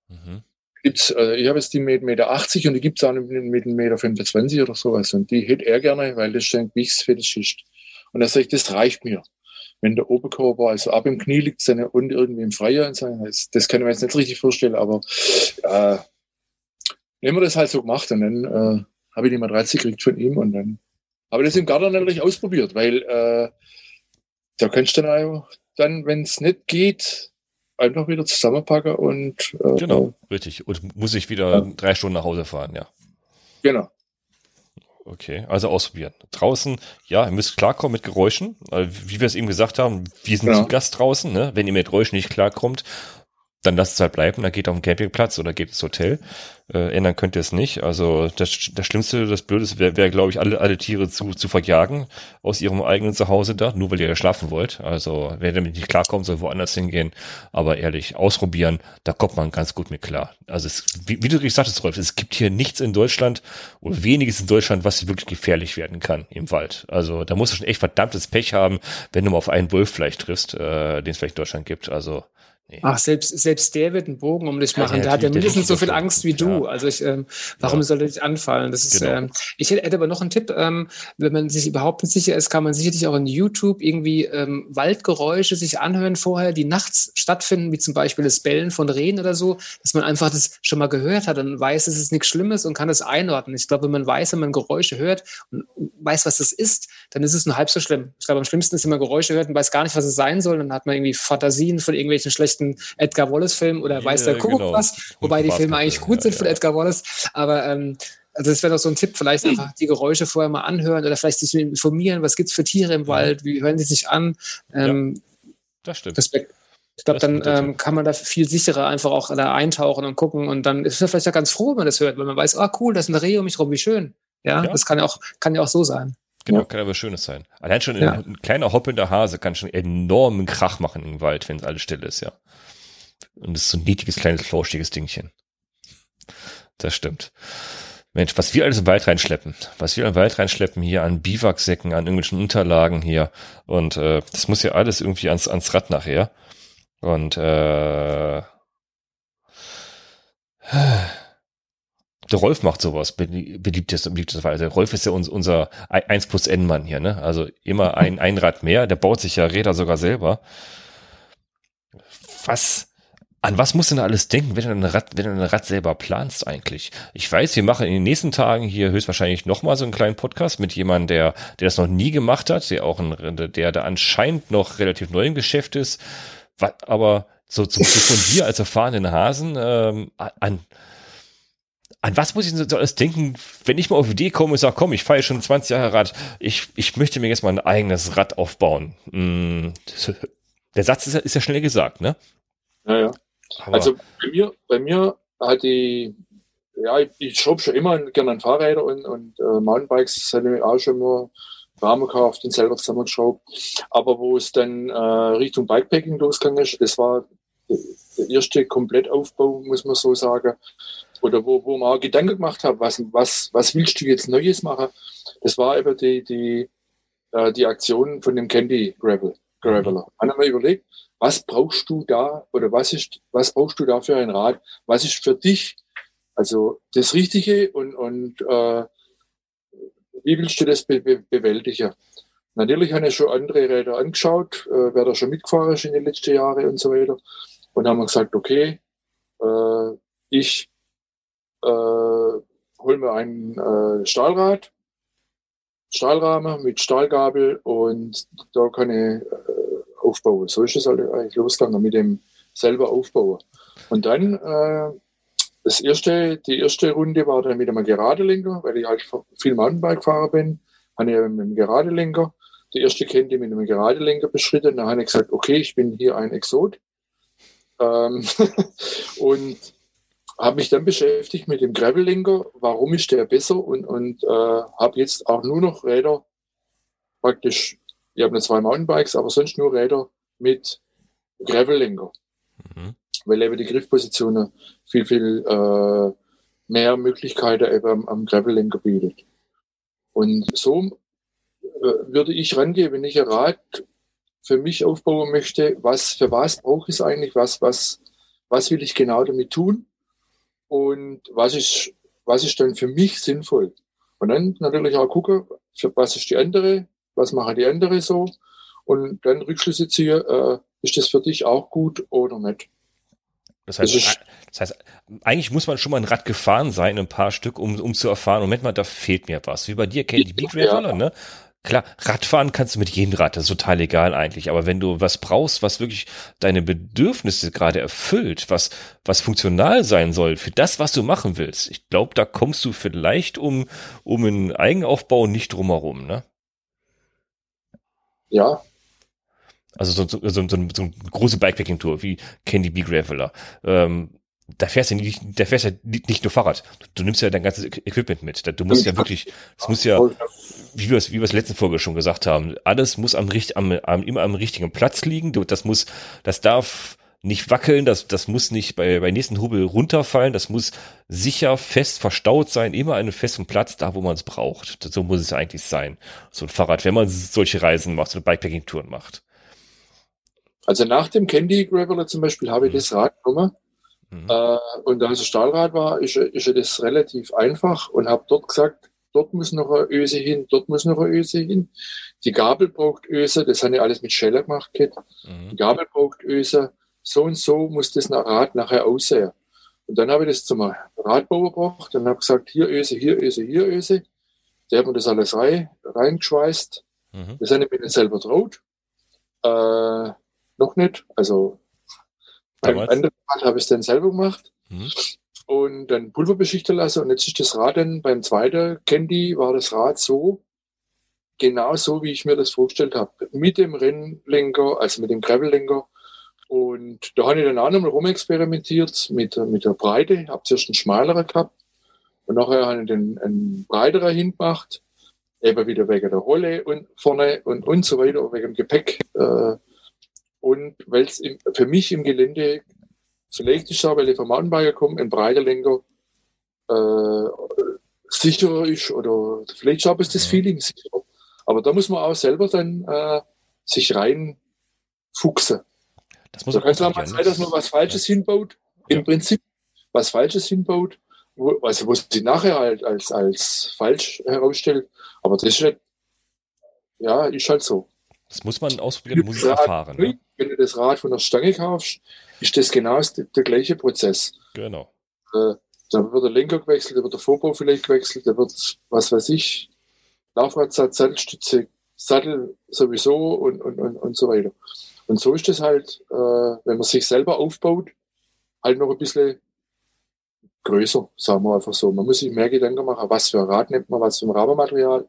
Mhm. Gibt's, äh, ich habe jetzt die mit 1,80 Meter und die gibt es auch mit 1,25 Meter oder sowas. Und die hätte er gerne, weil das schon Gewichtsfetisch ist. Und sage ich, das reicht mir. Wenn der Oberkörper, also ab im Knie liegt, dann und irgendwie im Freier. Das, das kann ich mir jetzt nicht richtig vorstellen, aber äh, haben wir das halt so gemacht und dann äh, habe ich die Matratze gekriegt von ihm und dann habe ich das im Garten natürlich ausprobiert, weil äh, da kannst du dann, auch, dann wenn es nicht geht, einfach wieder zusammenpacken und äh, genau, richtig. Und muss ich wieder ja. drei Stunden nach Hause fahren, ja. Genau. Okay, also ausprobieren. Draußen, ja, ihr müsst klarkommen mit Geräuschen. Wie wir es eben gesagt haben, wir sind genau. zu Gast draußen, ne? Wenn ihr mit Geräuschen nicht klarkommt, dann lasst es halt bleiben, dann geht auf den Campingplatz oder geht ins Hotel. Äh, ändern könnt ihr es nicht. Also das, das Schlimmste, das Blödeste wäre, wär, glaube ich, alle, alle Tiere zu, zu verjagen aus ihrem eigenen Zuhause da, nur weil ihr ja schlafen wollt. Also wer damit nicht klarkommt, soll woanders hingehen. Aber ehrlich, ausprobieren, da kommt man ganz gut mit klar. Also es, wie, wie du gesagt hast, Rolf, es gibt hier nichts in Deutschland oder weniges in Deutschland, was wirklich gefährlich werden kann im Wald. Also da musst du schon echt verdammtes Pech haben, wenn du mal auf einen Wolf vielleicht triffst, äh, den es vielleicht in Deutschland gibt. Also Nee. Ach, selbst, selbst der wird einen Bogen um dich machen. Ja, der hat ja mindestens so viel Angst wie du. Ja. Also ich, ähm, warum ja. soll er dich anfallen? Das ist, genau. ähm, ich hätte aber noch einen Tipp, ähm, wenn man sich überhaupt nicht sicher ist, kann man sicherlich auch in YouTube irgendwie ähm, Waldgeräusche sich anhören vorher, die nachts stattfinden, wie zum Beispiel das Bellen von Rehen oder so, dass man einfach das schon mal gehört hat und weiß, es ist nichts Schlimmes und kann es einordnen. Ich glaube, wenn man weiß, wenn man Geräusche hört und weiß, was das ist, dann ist es nur halb so schlimm. Ich glaube, am schlimmsten ist, wenn man Geräusche hört und weiß gar nicht, was es sein soll, dann hat man irgendwie Fantasien von irgendwelchen schlechten nächsten Edgar Wallace-Film oder weiß der Kuckuck genau. was, wobei die Filme eigentlich gut sind von Edgar Wallace. Aber ähm, also das wäre doch so ein Tipp, vielleicht einfach die Geräusche vorher mal anhören oder vielleicht sich informieren, was gibt es für Tiere im Wald, wie hören die sich an. Ähm, ja, das stimmt. Respekt. Ich glaube, dann ähm, kann man da viel sicherer einfach auch da eintauchen und gucken und dann ist man vielleicht auch ganz froh, wenn man das hört, weil man weiß, ah oh, cool, da ist ein Reh um mich rum, wie schön. Ja, ja, das kann ja auch, kann ja auch so sein. Genau, ja. kann aber Schönes sein. Allein schon ein, ein, kleiner hoppender Hase kann schon enormen Krach machen im Wald, wenn alles still ist, ja. Und es ist so ein niedliches, kleines, flauschiges Dingchen. Das stimmt. Mensch, was wir alles im Wald reinschleppen, was wir im Wald reinschleppen hier an Biwaksäcken, an irgendwelchen Unterlagen hier und äh, das muss ja alles irgendwie ans, ans Rad nachher. Und äh, der Rolf macht sowas, beliebtes, beliebtes Weise. Rolf ist ja uns, unser 1 plus N-Mann hier, ne? Also immer ein, ein Rad mehr, der baut sich ja Räder sogar selber. Was, an was musst du denn alles denken, wenn du ein Rad, wenn du ein Rad selber planst eigentlich? Ich weiß, wir machen in den nächsten Tagen hier höchstwahrscheinlich nochmal so einen kleinen Podcast mit jemandem, der, der das noch nie gemacht hat, der auch ein, der da anscheinend noch relativ neu im Geschäft ist, aber so, so, so von dir als erfahrenen Hasen ähm, an, an was muss ich denn so alles denken, wenn ich mal auf die Idee komme und sage, komm, ich fahre schon 20 Jahre Rad, ich, ich möchte mir jetzt mal ein eigenes Rad aufbauen. Hm, der Satz ist ja, ist ja schnell gesagt, ne? Ja, ja. Aber also bei mir, bei mir hat die, ja, ich, ich schraube schon immer gerne an Fahrräder und, und äh, Mountainbikes, habe ich auch schon mal Rahmen gekauft und selber zusammengeschraubt. Aber wo es dann äh, Richtung Bikepacking losgegangen ist, das war der erste Komplettaufbau, muss man so sagen oder wo, wo man Gedanken gemacht hat, was, was, was willst du jetzt Neues machen, das war eben die, die, äh, die Aktion von dem Candy Gravel, Graveler. Mhm. Haben wir überlegt, was brauchst du da oder was ist, was brauchst du da für ein Rad? Was ist für dich also das Richtige und, und äh, wie willst du das be be bewältigen? Natürlich habe ich schon andere Räder angeschaut, äh, wer da schon mitgefahren ist in den letzten Jahren und so weiter. Und haben gesagt, okay, äh, ich äh, hol mir ein äh, Stahlrad, Stahlrahmen mit Stahlgabel und da kann ich äh, aufbauen. So ist es halt eigentlich losgegangen mit dem selber aufbauen. Und dann äh, das erste, die erste Runde war dann mit einem Geradelenker, weil ich halt viel Mountainbike gefahren bin, habe ich mit einem Geradelenker die erste Kente mit einem Geradelenker beschritten. Da habe ich gesagt, okay, ich bin hier ein Exot. Ähm und habe mich dann beschäftigt mit dem Gravellenker, warum ist der besser und, und äh, habe jetzt auch nur noch Räder, praktisch, ich habe nur zwei Mountainbikes, aber sonst nur Räder mit Gravellenker. Mhm. Weil eben die Griffpositionen viel, viel äh, mehr Möglichkeiten eben am, am Gravellenker bietet. Und so äh, würde ich rangehen, wenn ich ein Rad für mich aufbauen möchte, was, für was brauche ich es eigentlich, was, was, was will ich genau damit tun? und was ist, was ist dann für mich sinnvoll. Und dann natürlich auch gucken, für was ist die andere, was machen die andere so und dann Rückschlüsse ziehen, äh, ist das für dich auch gut oder nicht. Das heißt, das, das heißt, eigentlich muss man schon mal ein Rad gefahren sein, ein paar Stück, um, um zu erfahren, Moment mal, da fehlt mir was. Wie bei dir, Candy Beat ja. ne? Klar, Radfahren kannst du mit jedem Rad, das ist total egal eigentlich. Aber wenn du was brauchst, was wirklich deine Bedürfnisse gerade erfüllt, was, was funktional sein soll für das, was du machen willst, ich glaube, da kommst du vielleicht um, um einen Eigenaufbau nicht drumherum, ne? Ja. Also so, so, so, so, eine große Bikepacking-Tour wie Candy B. Graveler. Ähm, da fährst du nicht, da fährst ja nicht nur Fahrrad. Du, du nimmst ja dein ganzes Equipment mit. Du musst ja wirklich, es muss ja, wie wir es, wie wir es letzten Folge schon gesagt haben, alles muss am, am, am, immer am richtigen Platz liegen. Du, das muss, das darf nicht wackeln, das, das muss nicht bei, bei nächsten Hubel runterfallen, das muss sicher fest verstaut sein, immer an einem festen Platz, da wo man es braucht. So muss es eigentlich sein. So ein Fahrrad, wenn man solche Reisen macht, so eine Bikepacking-Touren macht. Also nach dem Candy Graveler zum Beispiel habe ich Mhm. das Rad genommen Mhm. äh, und da es ein Stahlrad war, ist, ist das relativ einfach und habe dort gesagt, dort muss noch eine Öse hin, dort muss noch eine Öse hin. Die Gabel braucht Öse, das habe ich alles mit Scheller gemacht. Kit. Die Mhm. Gabel braucht Öse, so und so muss das nach Rad nachher aussehen. Und dann habe ich das zum Radbauer gebracht und habe gesagt, hier Öse, hier Öse, hier Öse. Der hat mir das alles rein, reingeschweißt. Mhm. Das habe ich mir nicht selber traut. Äh, noch nicht. Also beim anderen Rad habe ich es dann selber gemacht Mhm. und dann Pulver beschichten lassen. Und jetzt ist das Rad dann beim zweiten Candy war das Rad so, genau so, wie ich mir das vorgestellt habe. Mit dem Rennlenker, also mit dem Gravellenker. Und da habe ich dann auch nochmal rumexperimentiert mit, der- mit der Breite. Habe zuerst einen schmaleren gehabt und nachher habe ich den einen breiteren hingemacht. Eben wieder wegen der Rolle und vorne und, und so weiter, wegen dem Gepäck. Äh, und weil es für mich im Gelände, vielleicht ist es weil ich vom Mountainbiker komme, ein breiter Lenker äh, sicherer ist oder vielleicht habe ich das Mhm. Feeling sicherer. Aber da muss man auch selber dann äh, sich rein fuchsen. Das muss Da man auch mal ausprobieren, sein, dass ne? man was Falsches hinbaut. Im Ja. Prinzip was Falsches hinbaut, wo, also wo sie nachher halt als, als falsch herausstellt. Aber das ist halt, ja, ist halt so. Das muss man ausprobieren, muss es Rad- erfahren. Ne? Wenn du das Rad von der Stange kaufst, ist das genau der, der gleiche Prozess. Genau. Äh, da wird der Lenker gewechselt, da wird der Vorbau vielleicht gewechselt, da wird, was weiß ich, Laufradsatz, Sattelstütze, Sattel sowieso und, und, und, und so weiter. Und so ist das halt, äh, wenn man sich selber aufbaut, halt noch ein bisschen größer, sagen wir einfach so. Man muss sich mehr Gedanken machen, was für ein Rad nimmt man, was für ein Rahmenmaterial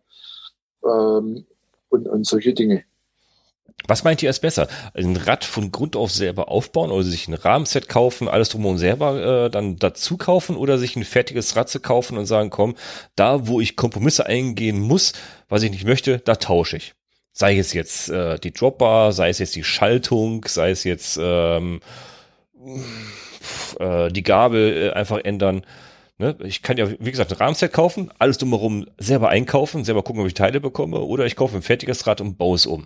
ähm, und, und solche Dinge. Was meint ihr ist besser? Ein Rad von Grund auf selber aufbauen oder sich ein Rahmenset kaufen, alles drumherum selber äh, dann dazu kaufen oder sich ein fertiges Rad zu kaufen und sagen, komm, da wo ich Kompromisse eingehen muss, was ich nicht möchte, da tausche ich. Sei es jetzt äh, die Dropbar, sei es jetzt die Schaltung, sei es jetzt ähm, äh, die Gabel äh, einfach ändern. Ne? Ich kann ja, wie gesagt, ein Rahmenset kaufen, alles drumherum selber einkaufen, selber gucken, ob ich Teile bekomme, oder ich kaufe ein fertiges Rad und baue es um.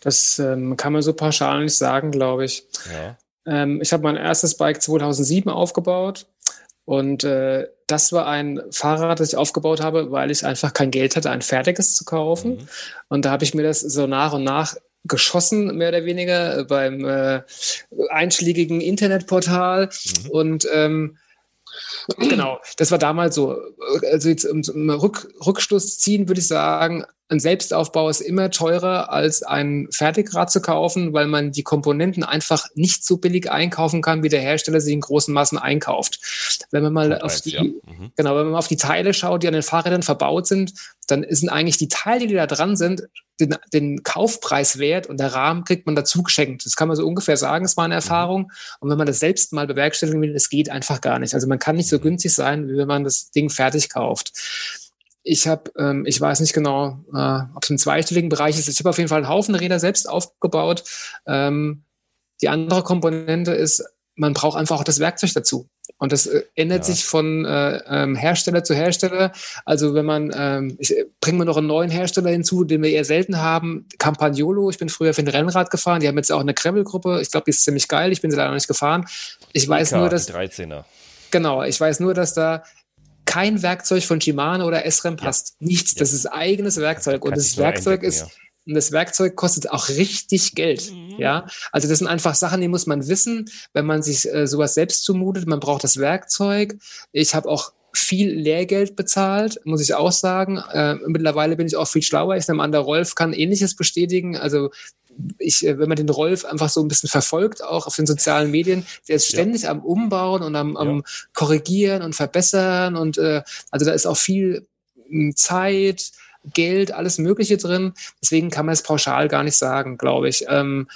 Das ähm, kann man so pauschal nicht sagen, glaube ich. Ja. Ähm, ich habe mein erstes Bike 2007 aufgebaut und äh, das war ein Fahrrad, das ich aufgebaut habe, weil ich einfach kein Geld hatte, ein fertiges zu kaufen. Mhm. Und da habe ich mir das so nach und nach geschossen, mehr oder weniger, äh, beim äh, einschlägigen Internetportal. Mhm. Und ähm, genau, das war damals so. Also jetzt um, um Rück, Rückschluss ziehen würde ich sagen, ein Selbstaufbau ist immer teurer als ein Fertigrad zu kaufen, weil man die Komponenten einfach nicht so billig einkaufen kann, wie der Hersteller sie in großen Massen einkauft. Wenn man mal Punkt auf eins, die, ja. Mhm. Genau, wenn man auf die Teile schaut, die an den Fahrrädern verbaut sind, dann sind eigentlich die Teile, die da dran sind, den, den Kaufpreis wert und der Rahmen kriegt man dazu geschenkt. Das kann man so ungefähr sagen, ist meine Erfahrung. Und wenn man das selbst mal bewerkstelligen will, das geht einfach gar nicht. Also man kann nicht so Mhm. günstig sein, wie wenn man das Ding fertig kauft. Ich habe, ähm, ich weiß nicht genau, äh, ob es im zweistelligen Bereich ist. Ich habe auf jeden Fall einen Haufen Räder selbst aufgebaut. Ähm, die andere Komponente ist, man braucht einfach auch das Werkzeug dazu. Und das äh, ändert Ja. sich von äh, ähm, Hersteller zu Hersteller. Also wenn man, ähm, ich äh, bringe mir noch einen neuen Hersteller hinzu, den wir eher selten haben, Campagnolo. Ich bin früher für ein Rennrad gefahren. Die haben jetzt auch eine Gravel-Gruppe. Ich glaube, die ist ziemlich geil. Ich bin sie leider noch nicht gefahren. Ich weiß Ika, nur, dass die 13er. Genau, ich weiß nur, dass da kein Werkzeug von Shimano oder SRAM Ja. passt. Nichts. Ja. Das ist eigenes Werkzeug. Und das Werkzeug ist, ja. und das Werkzeug kostet auch richtig Geld. Mhm. Ja, also das sind einfach Sachen, die muss man wissen, wenn man sich äh, sowas selbst zumutet. Man braucht das Werkzeug. Ich habe auch viel Lehrgeld bezahlt, muss ich auch sagen. Äh, mittlerweile bin ich auch viel schlauer. Ich nehme an, der Rolf kann Ähnliches bestätigen. Also ich, äh, wenn man den Rolf einfach so ein bisschen verfolgt, auch auf den sozialen Medien, der ist Ja. ständig am Umbauen und am, am Ja. Korrigieren und Verbessern und äh, also da ist auch viel mh, Zeit, Geld, alles Mögliche drin. Deswegen kann man es pauschal gar nicht sagen, glaube ich. Ähm,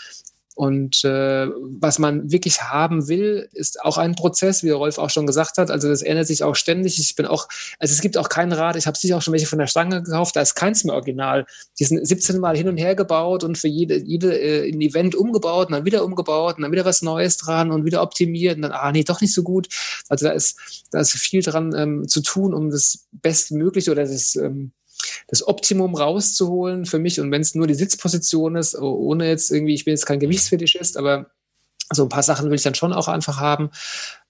und äh, was man wirklich haben will, ist auch ein Prozess, wie der Rolf auch schon gesagt hat. Also das ändert sich auch ständig. Ich bin auch, also es gibt auch kein Rad, ich habe sicher auch schon welche von der Stange gekauft, da ist keins mehr original. Die sind 17 Mal hin und her gebaut und für jede, jede äh, ein Event umgebaut und dann wieder umgebaut und dann wieder was Neues dran und wieder optimiert und dann, ah nee, doch nicht so gut. Also da ist, da ist viel dran ähm, zu tun, um das Bestmögliche oder das ähm, das Optimum rauszuholen für mich. Und wenn es nur die Sitzposition ist, ohne jetzt irgendwie, ich bin jetzt kein Gewichtsfetischist, aber so ein paar Sachen will ich dann schon auch einfach haben.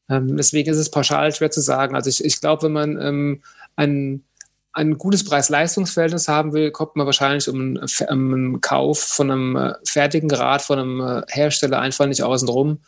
Ähm, deswegen ist es pauschal schwer zu sagen. Also ich, ich glaube, wenn man ähm, ein, ein gutes Preis-Leistungs-Verhältnis haben will, kommt man wahrscheinlich um einen, Kauf von einem äh, fertigen Rad von einem äh, Hersteller einfach nicht außen rum.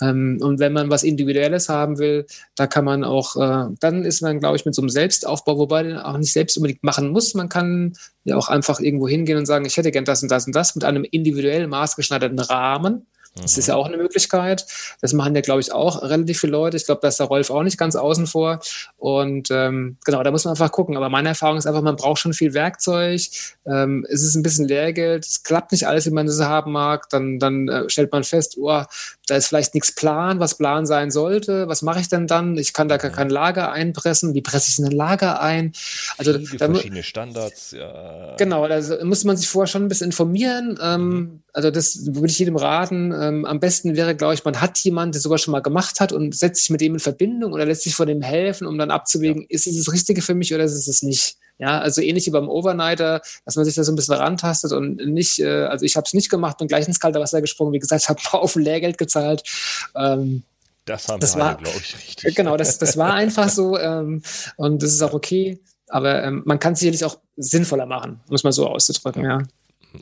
Ähm, und wenn man was Individuelles haben will, da kann man auch, äh, dann ist man, glaube ich, mit so einem Selbstaufbau, wobei den auch nicht selbst unbedingt machen muss. Man kann ja auch einfach irgendwo hingehen und sagen, ich hätte gern das und das und das mit einem individuell maßgeschneiderten Rahmen das ist ja auch eine Möglichkeit. Das machen ja, glaube ich, auch relativ viele Leute. Ich glaube, da ist der Rolf auch nicht ganz außen vor. Und ähm, genau, da muss man einfach gucken. Aber meine Erfahrung ist einfach, man braucht schon viel Werkzeug. Ähm, es ist ein bisschen Lehrgeld. Es klappt nicht alles, wie man es haben mag. Dann, dann äh, stellt man fest, oh, da ist vielleicht nichts Plan, was Plan sein sollte. Was mache ich denn dann? Ich kann da gar kein Lager einpressen. Wie presse ich ein Lager ein? Also da, verschiedene Standards. Ja. Genau, da muss man sich vorher schon ein bisschen informieren. Ähm, mhm. Also das würde ich jedem raten. Ähm, am besten wäre, glaube ich, man hat jemanden, der sowas schon mal gemacht hat und setzt sich mit dem in Verbindung oder lässt sich von dem helfen, um dann abzuwägen, ja. ist es das Richtige für mich oder ist es es nicht? Ja, also ähnlich wie beim Overnighter, dass man sich da so ein bisschen rantastet und nicht, äh, also ich habe es nicht gemacht und gleich ins kalte Wasser gesprungen. Wie gesagt, ich habe auf Lehrgeld gezahlt. Ähm, das haben das wir, war, glaube ich, richtig. Genau, das, das war einfach so ähm, und das ist auch okay. Aber ähm, man kann es sicherlich auch sinnvoller machen, muss man so auszudrücken, ja. ja.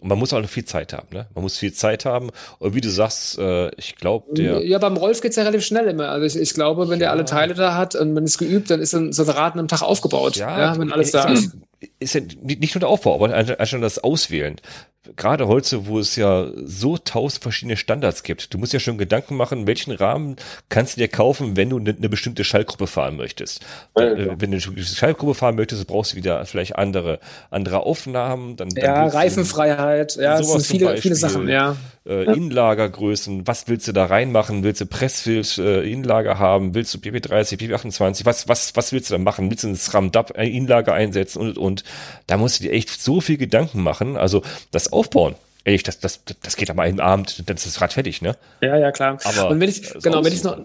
Und man muss auch noch viel Zeit haben, ne? Man muss viel Zeit haben. Und wie du sagst, äh, ich glaube, der. Ja, beim Rolf geht's ja relativ schnell immer. Also ich, ich glaube, wenn ja. der alle Teile da hat und man ist geübt, dann ist so ein Rad am Tag aufgebaut. Ja, ja wenn alles da ist. Ist ja nicht nur der Aufbau, aber schon das Auswählen gerade heute, wo es ja so tausend verschiedene Standards gibt, du musst ja schon Gedanken machen, welchen Rahmen kannst du dir kaufen, wenn du eine, eine bestimmte Schallgruppe fahren möchtest. Ja, äh, wenn du eine Schallgruppe fahren möchtest, brauchst du wieder vielleicht andere, andere Aufnahmen. Dann, dann ja, Reifenfreiheit, ja, es sind viele, Beispiel, viele Sachen, ja. Äh, Innenlagergrößen, was willst du da reinmachen? Willst du Pressfilz äh, Innenlager haben? Willst du PP30, PP28? Was, was, was willst du da machen? Willst du ein SRAM-DAP Innenlager einsetzen und, und da musst du dir echt so viel Gedanken machen. Also das aufbauen. Ey, das, das, das geht am einen Abend, dann ist das Rad fertig, ne? Ja, ja, klar. Aber und wenn ich, genau, wenn ich noch,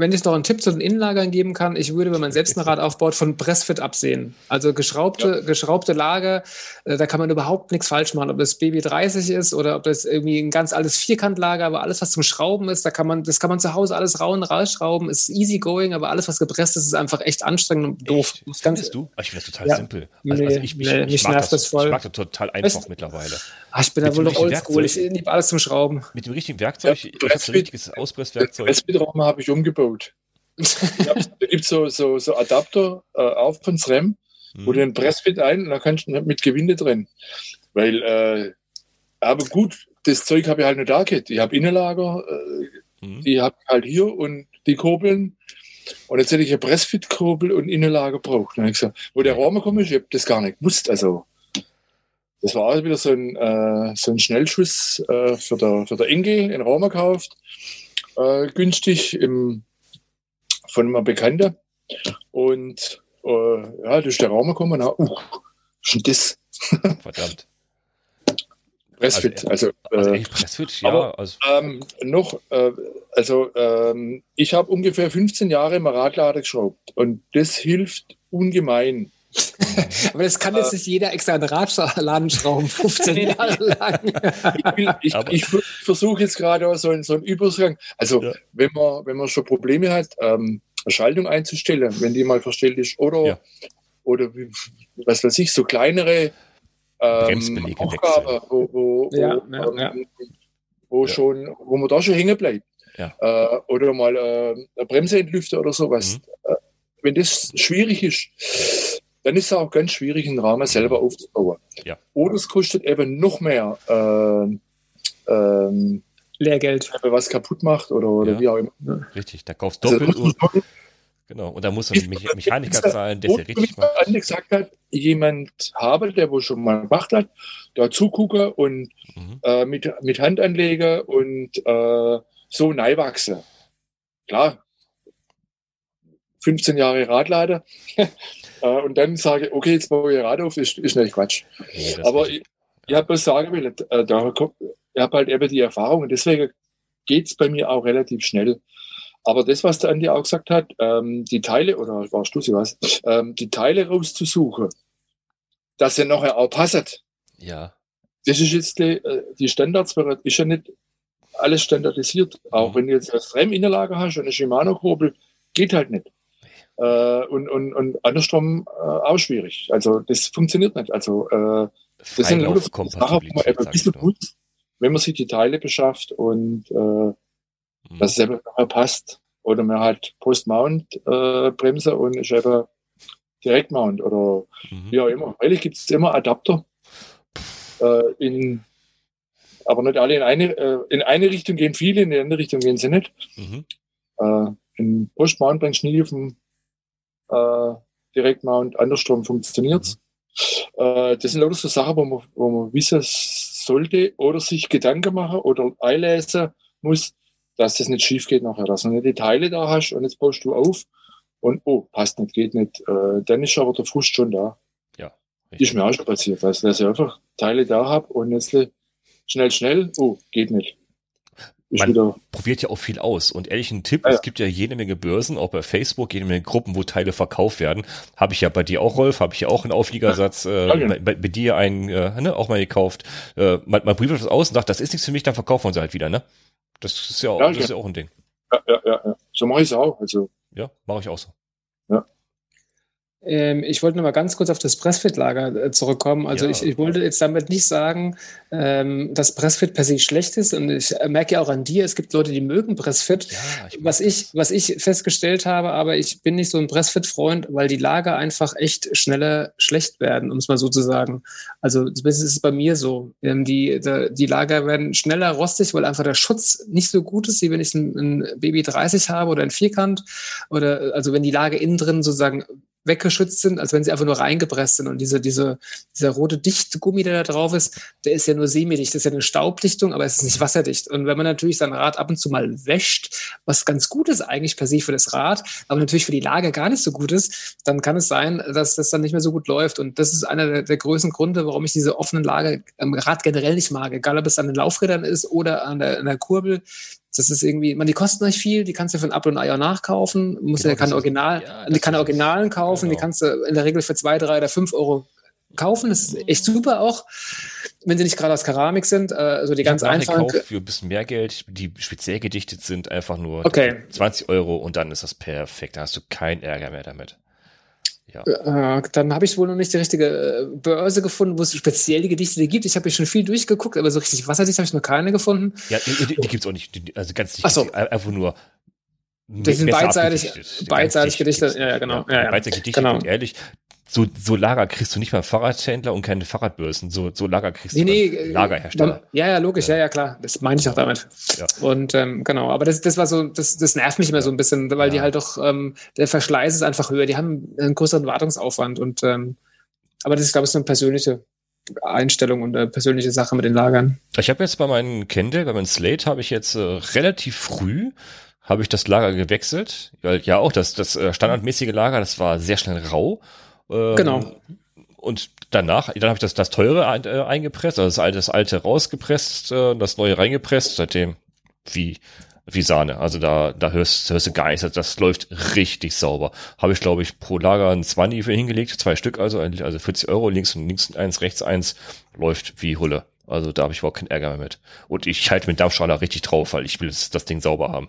wenn ich noch einen Tipp zu den Innenlagern geben kann, ich würde, wenn man selbst ein Rad aufbaut, von Pressfit absehen. Also geschraubte, ja. geschraubte Lager, äh, da kann man überhaupt nichts falsch machen. Ob das BB30 ist oder ob das irgendwie ein ganz altes Vierkantlager, aber alles, was zum Schrauben ist, da kann man, das kann man zu Hause alles rauen, rausschrauben, ist easy going, aber alles, was gepresst ist, ist einfach echt anstrengend und doof. Echt? Das Findest du? Ich finde das total ja. simpel. Also, nee, also ich, ich, nee, ich, mag das, das voll. Ich mag das total einfach Echt? mittlerweile. Ach, ich bin da wohl noch oldschool. Ich liebe alles zum Schrauben. Mit dem richtigen Werkzeug, ja, ich habe ein richtiges Auspresswerkzeug. Pressbietraum habe ich umgebaut da gibt es so, so, so Adapter äh, auf von SRAM, mhm. wo du den Pressfit ein und da kannst du mit Gewinde drin. Weil, äh, aber gut, das Zeug habe ich halt nicht da gehabt. Ich habe Innenlager, äh, mhm. die habe ich halt hier und die Kurbeln. Und jetzt hätte ich eine Pressfit-Kurbel und Innenlager braucht. Dann ich gesagt, wo der Raum kommt, ich habe das gar nicht gewusst. Also, das war also wieder so ein, äh, so ein Schnellschuss äh, für, der, für der Inge, in Raum gekauft. Äh, günstig im von einem Bekannten. Und äh, ja, ist der Raum gekommen und uh, ist das? Verdammt. Pressfit, also, also, äh, Pressfit, ja. Aber, also. Ähm, noch, äh, also ähm, ich habe ungefähr 15 Jahre im Radlader geschraubt und das hilft ungemein. Aber das kann jetzt nicht jeder extra einen Radladen schrauben, 15 Jahre lang. ich, ich, ich versuche jetzt gerade so, einen, so einen Übergang. Also, ja. wenn, man, wenn man schon Probleme hat, ähm, eine Schaltung einzustellen, wenn die mal verstellt ist, oder, ja. oder was weiß ich, so kleinere ähm, Aufgaben, wo, wo, ja, wo, ähm, wo schon, wo man da schon hängen bleibt. Äh, oder mal äh, eine Bremse entlüften oder sowas. Mhm. Äh, wenn das schwierig ist, dann ist es auch ganz schwierig, einen Rahmen selber aufzubauen. Ja. Oder es kostet eben noch mehr äh, ähm, Lehrgeld. Wenn was kaputt macht oder, oder ja. wie auch immer. Richtig, da kaufst du also doppelt. Also, und, genau, und da muss ein Mechaniker zahlen, der ja richtig macht. Andi gesagt hat, jemand habe, der wohl schon mal gemacht hat, da zugucken und mhm. äh, mit, mit Handanleger und äh, so neiwachsen. Klar, 15 Jahre Radlader. Äh, und dann sage, okay, jetzt baue ich Rad auf, ist, ist nicht Quatsch. Nee, Aber ich, ich habe was sagen will, äh, da, ich habe halt eben die Erfahrung und deswegen geht es bei mir auch relativ schnell. Aber das, was der Andi auch gesagt hat, ähm, die Teile, oder warst du sie was, ähm, die Teile rauszusuchen, dass er nachher auch passt. Ja. Das ist jetzt die, äh, die Standards, ist ja nicht alles standardisiert. Auch Mhm. wenn du jetzt eine Rem-Innenlage hast und eine Shimano-Kurbel, geht halt nicht. Äh, und, und, und andersrum äh, auch schwierig. Also das funktioniert nicht. Also äh, das sind nur Sachen, wo man ein bisschen muss, wenn man sich die Teile beschafft und äh, Mhm. dass es eben passt. Oder man hat Post-Mount-Bremse und ist eben Direct-Mount oder Mhm. wie auch immer. Eigentlich gibt es immer Adapter. Äh, in, aber nicht alle in eine, äh, in eine Richtung gehen viele, in die andere Richtung gehen sie nicht. Mhm. Äh, in Post-Mount bringst du nie auf dem äh, Direct-Mount, andersrum funktioniert äh, Das sind lauter so Sachen, wo man, wo man wissen sollte oder sich Gedanken machen oder einlesen muss, dass das nicht schief geht nachher, dass du nicht die Teile da hast und jetzt baust du auf und oh, passt nicht, geht nicht. Äh, dann ist aber der Frust schon da. Ist mir auch schon passiert, also, dass ich einfach Teile da habe und jetzt schnell, schnell, oh, geht nicht. Man- wieder, probiert ja auch viel aus. Und ehrlich, ein Tipp, Ja, ja. es gibt ja jede Menge Börsen, auch bei Facebook, jede Menge Gruppen, wo Teile verkauft werden. Habe ich ja bei dir auch, Rolf, habe ich ja auch einen Aufliegersatz, äh, Ja, bei, bei, dir einen, äh, ne, auch mal gekauft. Äh, man, man probiert das aus und sagt, das ist nichts für mich, dann verkaufen wir sie halt wieder, ne? Das ist ja auch, das ist ja auch ein Ding. ja, ja, ja, ja. So mache ich es auch. Also, Ja, mache ich auch so. Ähm, ich wollte noch mal ganz kurz auf das Pressfit-Lager äh, zurückkommen. Also Ja. ich, ich wollte jetzt damit nicht sagen, ähm, dass Pressfit per se schlecht ist. Und ich äh, merke ja auch an dir, es gibt Leute, die mögen Pressfit. Ja, ich Was ich, was ich festgestellt habe, aber ich bin nicht so ein Pressfit-Freund, weil die Lager einfach echt schneller schlecht werden, um es mal so zu sagen. Also das ist bei mir so. Ähm, Die, die Lager werden schneller rostig, weil einfach der Schutz nicht so gut ist, wie wenn ich ein, ein Baby 30 habe oder ein Vierkant. Oder also wenn die Lager innen drin sozusagen weggeschützt sind, als wenn sie einfach nur reingepresst sind. Und diese, diese, dieser rote Dichtgummi, der da drauf ist, der ist ja nur semidicht. Das ist ja eine Staubdichtung, aber es ist nicht wasserdicht. Und wenn man natürlich sein Rad ab und zu mal wäscht, was ganz gut ist eigentlich per se für das Rad, aber natürlich für die Lage gar nicht so gut ist, dann kann es sein, dass das dann nicht mehr so gut läuft. Und das ist einer der, der größten Gründe, warum ich diese offenen Lager am Rad generell nicht mag. Egal, ob es an den Laufrädern ist oder an der, an der Kurbel. Das ist irgendwie, man, die kosten nicht viel, die kannst du für ein Apfel und Eier nachkaufen, muss Genau, ja keine das ist- Original, ja, die es. Originalen kaufen, die Genau. kannst du in der Regel für zwei, drei oder fünf Euro kaufen. Das ist echt super auch, wenn sie nicht gerade aus Keramik sind. Also die Ich ganz einfachen. nachgekauft für ein bisschen mehr Geld, die speziell gedichtet sind, einfach nur Okay. 20 Euro und dann ist das perfekt. Da hast du keinen Ärger mehr damit. Ja. Äh, dann habe ich wohl noch nicht die richtige äh, Börse gefunden, wo es speziell die Gedichte gibt. Ich habe hier schon viel durchgeguckt, aber so richtig wasserdicht habe ich noch keine gefunden. Ja, die, die, die gibt's auch nicht. Also ganz dicht. So. Einfach nur. Die sind beidseitig- beidseitig gibt's Ja, genau. Ja, ja. Beidseitig gedichtet Genau. ehrlich. So, so Lager kriegst du nicht mal Fahrradhändler und keine Fahrradbörsen. So, so Lager kriegst Nee, du nee, Lagerhersteller. Ja, ja, logisch, ja, ja, klar. Das meine ich auch damit. Ja. Und ähm, genau, aber das, das war so, das, das nervt mich immer so ein bisschen, weil die Ja. halt doch, ähm, der Verschleiß ist einfach höher, die haben einen größeren Wartungsaufwand und ähm, aber das ist, glaube ich, so eine persönliche Einstellung und eine persönliche Sache mit den Lagern. Ich habe jetzt bei meinem Kendall, bei meinem Slate, habe ich jetzt äh, relativ früh habe ich das Lager gewechselt, weil ja auch das, das äh, standardmäßige Lager, das war sehr schnell rau. Ähm, Genau. Und danach, dann habe ich das, das teure äh, eingepresst, also das alte, das alte rausgepresst, äh, das neue reingepresst, seitdem wie, wie Sahne. Also da, da hörst, hörst du gar nichts. Das läuft richtig sauber. Habe ich, glaube ich, pro Lager ein 20 für hingelegt, zwei Stück also, also 40 Euro, links und links eins, rechts eins, läuft wie Hulle. Also da habe ich überhaupt keinen Ärger mehr mit. Und ich halte mit Dampfstrahler richtig drauf, weil ich will das, das Ding sauber haben.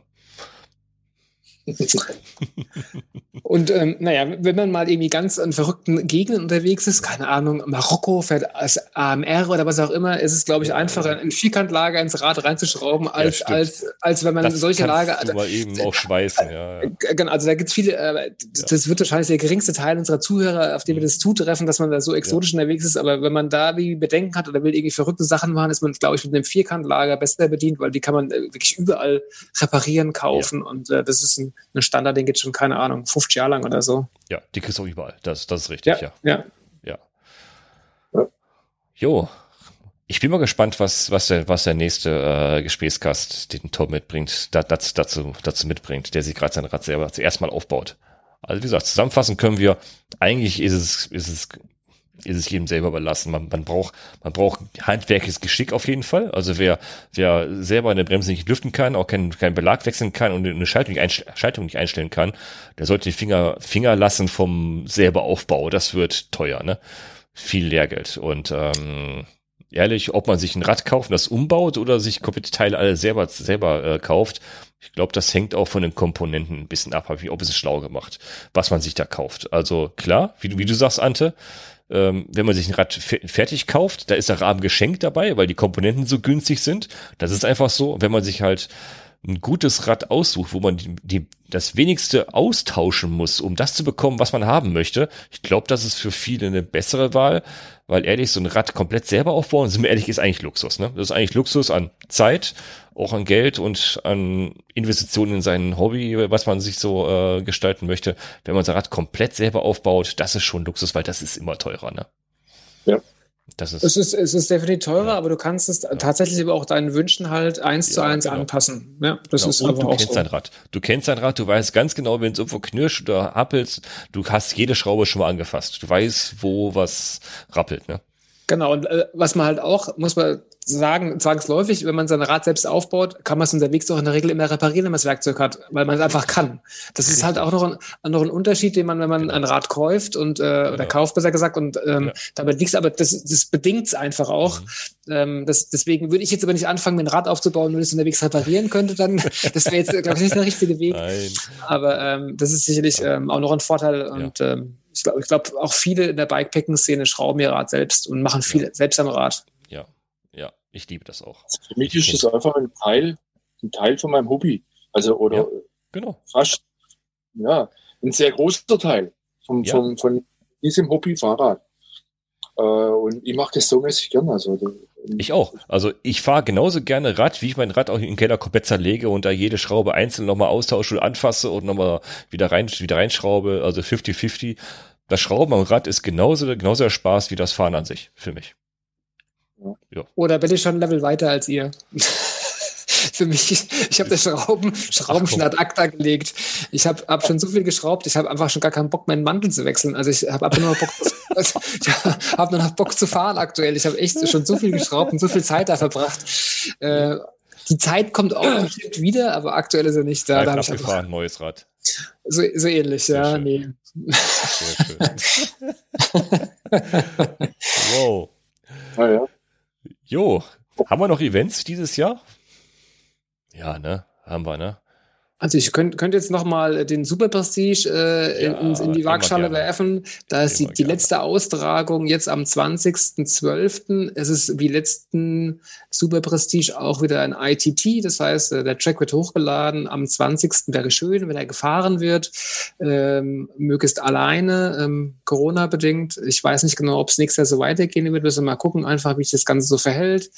Und ähm, naja, wenn man mal irgendwie ganz in verrückten Gegenden unterwegs ist, keine Ahnung, Marokko fährt als AMR oder was auch immer, ist es, glaube ich, einfacher, ein Vierkantlager ins Rad reinzuschrauben, als, stimmt. als, als wenn man Das solche Lager. du mal eben auch schweißen, ja. ja. Äh, Genau, also da gibt es viele, äh, das, das wird wahrscheinlich der geringste Teil unserer Zuhörer, auf den wir das zutreffen, dass man da so exotisch unterwegs ist. Aber wenn man da wie Bedenken hat oder will irgendwie verrückte Sachen machen, ist man, glaube ich, mit einem Vierkantlager besser bedient, weil die kann man äh, wirklich überall reparieren, kaufen. Und äh, das ist ein, ein Standard, den gibt es schon, keine Ahnung, 50 Jahre lang oder so. Ja, die kriegst du auch überall. Das, das ist richtig, ja. ja. Ja. Ja. Jo. Ich bin mal gespannt, was, was der, was der nächste äh, Gesprächsgast, den Tom mitbringt, da, dazu, dazu, dazu mitbringt, der sich gerade sein Rad selber zuerst mal aufbaut. Also wie gesagt, zusammenfassen können wir, eigentlich ist es, ist es, ist es jedem selber überlassen. Man, man braucht, man braucht handwerkliches Geschick auf jeden Fall. Also wer, wer selber eine Bremse nicht lüften kann, auch keinen, keinen Belag wechseln kann und eine Schaltung nicht, einstellen, Schaltung nicht einstellen kann, der sollte die Finger, Finger lassen vom selber Aufbau. Das wird teuer, ne? viel Lehrgeld. Und ähm, ehrlich, ob man sich ein Rad kauft und das umbaut oder sich komplette Teile alle selber, selber äh, kauft, ich glaube, das hängt auch von den Komponenten ein bisschen ab, habe ich ob es schlau gemacht, was man sich da kauft. Also klar, wie wie du sagst, Ante, ähm, wenn man sich ein Rad fertig kauft, da ist der Rahmen geschenkt dabei, weil die Komponenten so günstig sind. Das ist einfach so. Wenn man sich halt ein gutes Rad aussucht, wo man die, die, das wenigste austauschen muss, um das zu bekommen, was man haben möchte. Ich glaube, das ist für viele eine bessere Wahl, weil ehrlich, so ein Rad komplett selber aufbauen, sind wir ehrlich, ist eigentlich Luxus. Ne? Das ist eigentlich Luxus an Zeit, auch an Geld und an Investitionen in sein Hobby, was man sich so äh, gestalten möchte. Wenn man sein Rad komplett selber aufbaut, das ist schon Luxus, weil das ist immer teurer. Ne? Ja. Das ist, es, ist, es ist definitiv teurer, ja. aber du kannst es ja. tatsächlich aber auch deinen Wünschen halt eins ja, zu eins genau. anpassen. Ja, das genau. ist Und du kennst so. dein Rad. Du kennst dein Rad, du weißt ganz genau, wenn es irgendwo knirscht oder rappelt, du hast jede Schraube schon mal angefasst. Du weißt, wo was rappelt, ne? Genau, und äh, was man halt auch, muss man sagen, zwangsläufig, wenn man sein Rad selbst aufbaut, kann man es unterwegs auch in der Regel immer reparieren, wenn man das Werkzeug hat, weil man es einfach kann. Das ist halt auch noch ein, noch ein Unterschied, den man, wenn man genau. ein Rad kauft und äh, genau. oder kauft, besser gesagt, und ähm, ja. damit liegt aber das, das bedingt es einfach auch. Mhm. Ähm, das, deswegen würde ich jetzt aber nicht anfangen, mir ein Rad aufzubauen, wenn ich es unterwegs reparieren könnte, dann das wäre jetzt, glaube ich, nicht der richtige Weg. Nein. Aber ähm, das ist sicherlich ähm, auch noch ein Vorteil und ja. ähm, ich glaube, glaub, auch viele in der Bikepacking-Szene schrauben ihr Rad selbst und machen viel ja. selbst am Rad. Ja, ja, ich liebe das auch. Also für mich ich ist das einfach ein Teil, ein Teil von meinem Hobby. Also, oder ja, genau. fast, ja, ein sehr großer Teil vom, ja. vom, von diesem Hobby Fahrrad. Äh, und ich mache das so mäßig gerne. Also, ich auch. Also ich fahre genauso gerne Rad, wie ich mein Rad auch in den Keller komplett zerlege und da jede Schraube einzeln nochmal austausche und anfasse und nochmal wieder rein, wieder reinschraube. Also 50-50. Das Schrauben am Rad ist genauso, genauso der Spaß wie das Fahren an sich, für mich. Ja. Oder bin ich schon ein Level weiter als ihr? für mich, ich habe das Schrauben, Schrauben schon ad acta gelegt. Ich habe hab schon so viel geschraubt, ich habe einfach schon gar keinen Bock, meinen Mantel zu wechseln. Also ich habe nur noch Bock, also habe nur noch Bock zu fahren aktuell. Ich habe echt schon so viel geschraubt und so viel Zeit da verbracht. Äh, die Zeit kommt auch bestimmt wieder, aber aktuell ist er nicht da. da ich gefahren, neues Rad. So, so ähnlich, Sehr ja, schön. nee. Sehr schön. wow. Ah, ja. Jo, haben wir noch Events dieses Jahr? Ja, ne? Haben wir, ne? Also ich könnte könnt jetzt noch mal den Super Prestige äh, ja, in, in, die Waagschale werfen. Da ist die, die letzte Austragung jetzt am 20.12. Es ist wie letzten Super Prestige auch wieder ein ITT. Das heißt, äh, der Track wird hochgeladen. Am 20. wäre schön, wenn er gefahren wird. Ähm, möglichst alleine, ähm, Corona-bedingt. Ich weiß nicht genau, ob es nächstes Jahr so weitergehen wird. Müssen wir mal gucken, einfach wie sich das Ganze so verhält.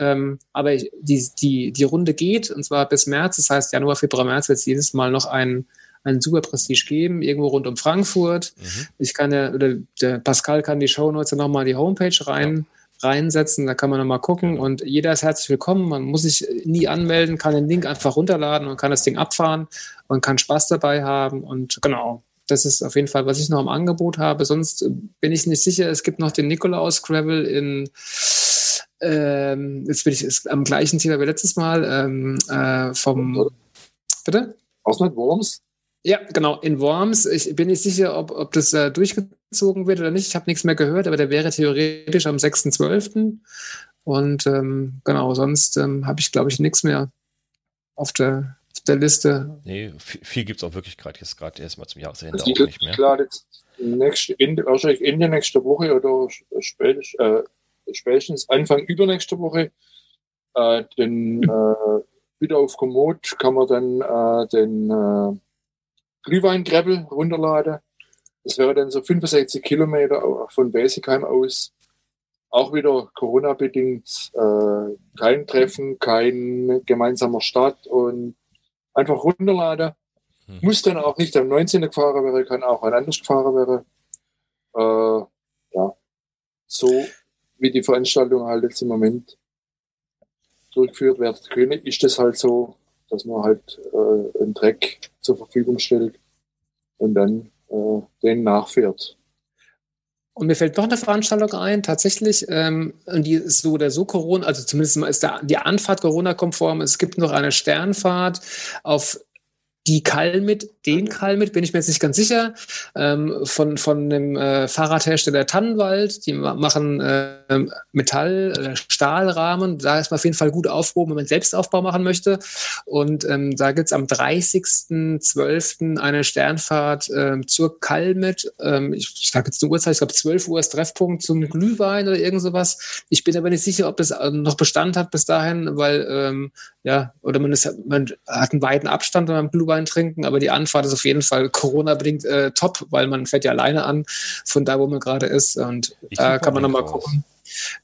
Ähm, aber die, die, die Runde geht, und zwar bis März, das heißt Januar, Februar, März wird es jedes Mal noch ein, ein super Prestige geben, irgendwo rund um Frankfurt. Mhm. Ich kann ja, oder der Pascal kann die Shownotes ja nochmal die Homepage rein, ja. reinsetzen, da kann man nochmal gucken und jeder ist herzlich willkommen. Man muss sich nie anmelden, kann den Link einfach runterladen und kann das Ding abfahren und kann Spaß dabei haben und genau. Das ist auf jeden Fall, was ich noch im Angebot habe. Sonst bin ich nicht sicher. Es gibt noch den Nikolaus Gravel in ähm, jetzt bin ich ist am gleichen Thema wie letztes Mal, ähm, äh, vom, bitte? Ausland Worms? Ja, genau, in Worms. Ich bin nicht sicher, ob, ob das äh, durchgezogen wird oder nicht. Ich habe nichts mehr gehört, aber der wäre theoretisch am 6.12. Und ähm, genau, sonst ähm, habe ich, glaube ich, nichts mehr auf der, auf der Liste. Nee, viel, viel gibt es auch wirklich gerade jetzt gerade erstmal zum Jahresende also auch nicht mehr. Klar, jetzt nächste, Ende, wahrscheinlich Ende nächster Woche oder spätestens, äh, spätestens Anfang übernächste Woche äh, den äh, wieder auf Komoot kann man dann äh, den äh, Glühweingräbel runterladen. Das wäre dann so 65 Kilometer von Basicheim aus. Auch wieder Corona-bedingt. Äh, kein Treffen, kein gemeinsamer Start und einfach runterladen. Hm. Muss dann auch nicht am 19. gefahren werden, kann auch ein anderes gefahren werden. Äh, ja, so wie die Veranstaltung halt jetzt im Moment durchgeführt werden können, ist das halt so, dass man halt äh, einen Track zur Verfügung stellt und dann äh, den nachfährt. Und mir fällt noch eine Veranstaltung ein, tatsächlich, ähm, die ist so oder so Corona, also zumindest ist der, die Anfahrt Corona-konform. Es gibt noch eine Sternfahrt auf die Kalmit, den Kalmit, bin ich mir jetzt nicht ganz sicher, ähm, von, von dem äh, Fahrradhersteller Tannenwald. Die machen äh, Metall, äh, Stahlrahmen. Da ist man auf jeden Fall gut aufgehoben, wenn man Selbstaufbau machen möchte. Und ähm, da gibt's am 30.12. eine Sternfahrt äh, zur Kalmit. Ähm, ich ich sage jetzt eine Uhrzeit, ich glaube 12 Uhr ist Treffpunkt zum Glühwein oder irgend sowas. Ich bin aber nicht sicher, ob das äh, noch Bestand hat bis dahin, weil ähm, ja, oder man, ist, man hat einen weiten Abstand beim Glühwein trinken, aber die Anfahrt ist auf jeden Fall Corona-bedingt äh, top, weil man fährt ja alleine an von da, wo man gerade ist. Und da such kann man nochmal gucken.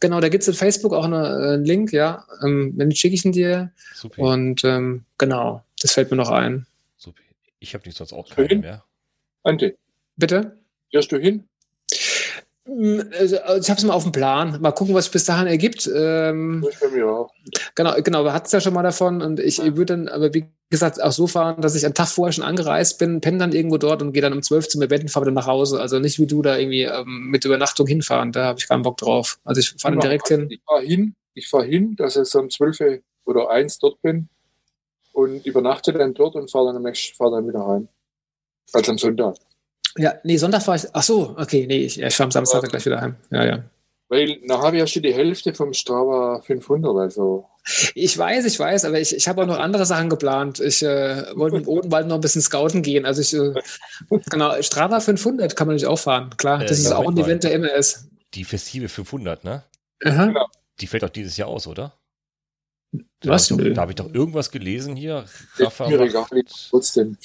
Genau, da gibt's in Facebook auch eine, äh, einen Link, ja. Ähm, wenn schicke ich ihn dir. Super. Und ähm, genau, das fällt mir noch ein. super. Ich habe nicht sonst auch keine Schön. mehr. Ante, Bitte? fährst du hin? Mm, Also, also ich habe es mal auf dem Plan. Mal gucken, was sich bis dahin ergibt. Ähm, Das bei mir auch. genau, genau, wir hatten es ja schon mal davon und ich Ja. würde dann, aber wie gesagt, auch so fahren, dass ich einen Tag vorher schon angereist bin, penne dann irgendwo dort und gehe dann um 12 zum Event und fahre dann nach Hause. Also nicht wie du da irgendwie ähm, mit Übernachtung hinfahren, da habe ich keinen Bock drauf. Also ich fahre dann direkt hin. Ich fahre hin, ich fahre hin, dass ich so um 12 oder 1 dort bin und übernachte dann dort und fahre dann am fahr dann wieder heim. Also am Sonntag. Ja, nee, Sonntag fahre ich, ach so, okay, nee, ich, ich fahre am Samstag Ja. gleich wieder heim. Ja, ja. Weil nachher habe ich ja schon die Hälfte vom Strava 500, also Ich weiß, ich weiß, aber ich, ich habe auch noch andere Sachen geplant. Ich äh, wollte im Odenwald noch ein bisschen scouten gehen. Also ich, äh, genau, Strava 500 kann man natürlich auch fahren. Klar, Äh, das ist ja, auch ein. Event der immer ist. Die Festive 500, ne? Aha. Die fällt doch dieses Jahr aus, oder? Was? Da habe ich, doch- da hab ich doch irgendwas gelesen hier. Rafa mir egal, trotzdem.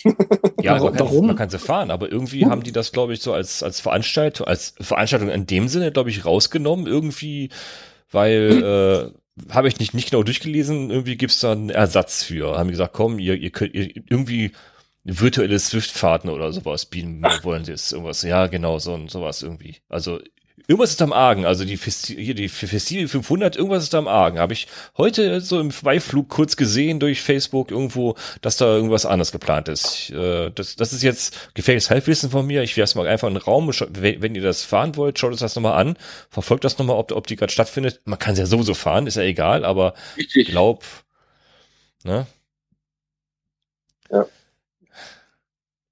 Ja, Warum- man kann, warum? man kann sie fahren, aber irgendwie haben die das, glaube ich, so als, als Veranstaltung, als Veranstaltung in dem Sinne, glaube ich, rausgenommen, irgendwie, weil, äh, habe ich nicht, nicht genau durchgelesen, irgendwie gibt's da einen Ersatz für. Haben die gesagt, komm, ihr, ihr könnt ihr, irgendwie virtuelle Swift-Fahrten oder sowas bieten wollen sie jetzt irgendwas. Ja, genau, so sowas irgendwie. Also irgendwas ist am Argen. Also die Festi hier die Festival 500, irgendwas ist am Argen. Habe ich heute so im Vorbeiflug kurz gesehen durch Facebook irgendwo, dass da irgendwas anderes geplant ist. Ich, äh, das, das ist jetzt gefährliches Halbwissen von mir. Ich werfe mal einfach in den Raum. Wenn, ihr das fahren wollt, schaut euch das nochmal an. Verfolgt das nochmal, ob, ob die gerade stattfindet. Man kann sie ja sowieso fahren, ist ja egal, aber ich Richtig. glaub, ne?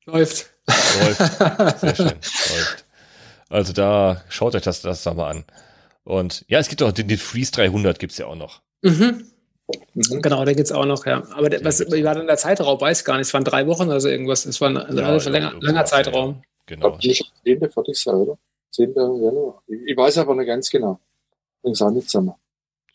Läuft. Läuft. Sehr schön. Läuft. Also da, schaut euch das, das da mal an. Und ja, es gibt auch den, den Freeze 300 gibt's ja auch noch. Mhm. Mhm. Genau, da geht's auch noch, ja. Aber der, was, wie war denn der Zeitraum? Weiß ich gar nicht. Es waren drei Wochen oder so irgendwas. Es war ein also Ja, ja, langer sowas, ja, Zeitraum. Genau. Ich glaube, 10. fertig sein, oder? 10. Januar. Ich, ich weiß aber nicht ganz genau. Bring's auch nicht zusammen.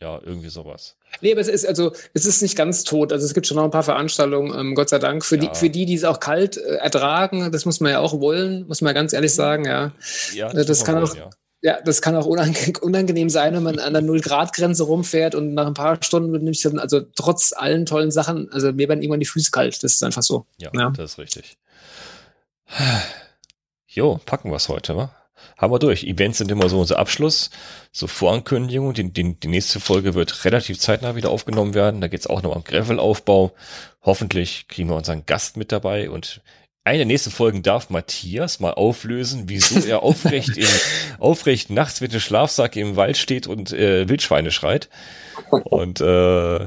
Ja, irgendwie sowas. Nee, aber es ist also, es ist nicht ganz tot. Also es gibt schon noch ein paar Veranstaltungen, ähm, Gott sei Dank. Für Ja. die, für die, die es auch kalt äh, ertragen, das muss man ja auch wollen, muss man ganz ehrlich sagen, ja. Ja, Äh, das muss kann man auch- wollen, ja. Ja, das kann auch unange unangenehm sein, wenn man an der Null-Grad-Grenze rumfährt und nach ein paar Stunden wird nämlich dann, also trotz allen tollen Sachen, also mir werden irgendwann die Füße kalt. Das ist einfach so. Ja, das ist richtig. Jo, packen wir's heute, wa? Haben wir durch. Events sind immer so unser Abschluss, so Vorankündigung. Die, die, die nächste Folge wird relativ zeitnah wieder aufgenommen werden. Da geht's auch noch um Gravelaufbau. Hoffentlich kriegen wir unseren Gast mit dabei und eine der nächsten Folgen darf Matthias mal auflösen, wieso er aufrecht im, aufrecht nachts mit dem Schlafsack im Wald steht und äh, Wildschweine schreit. Und äh,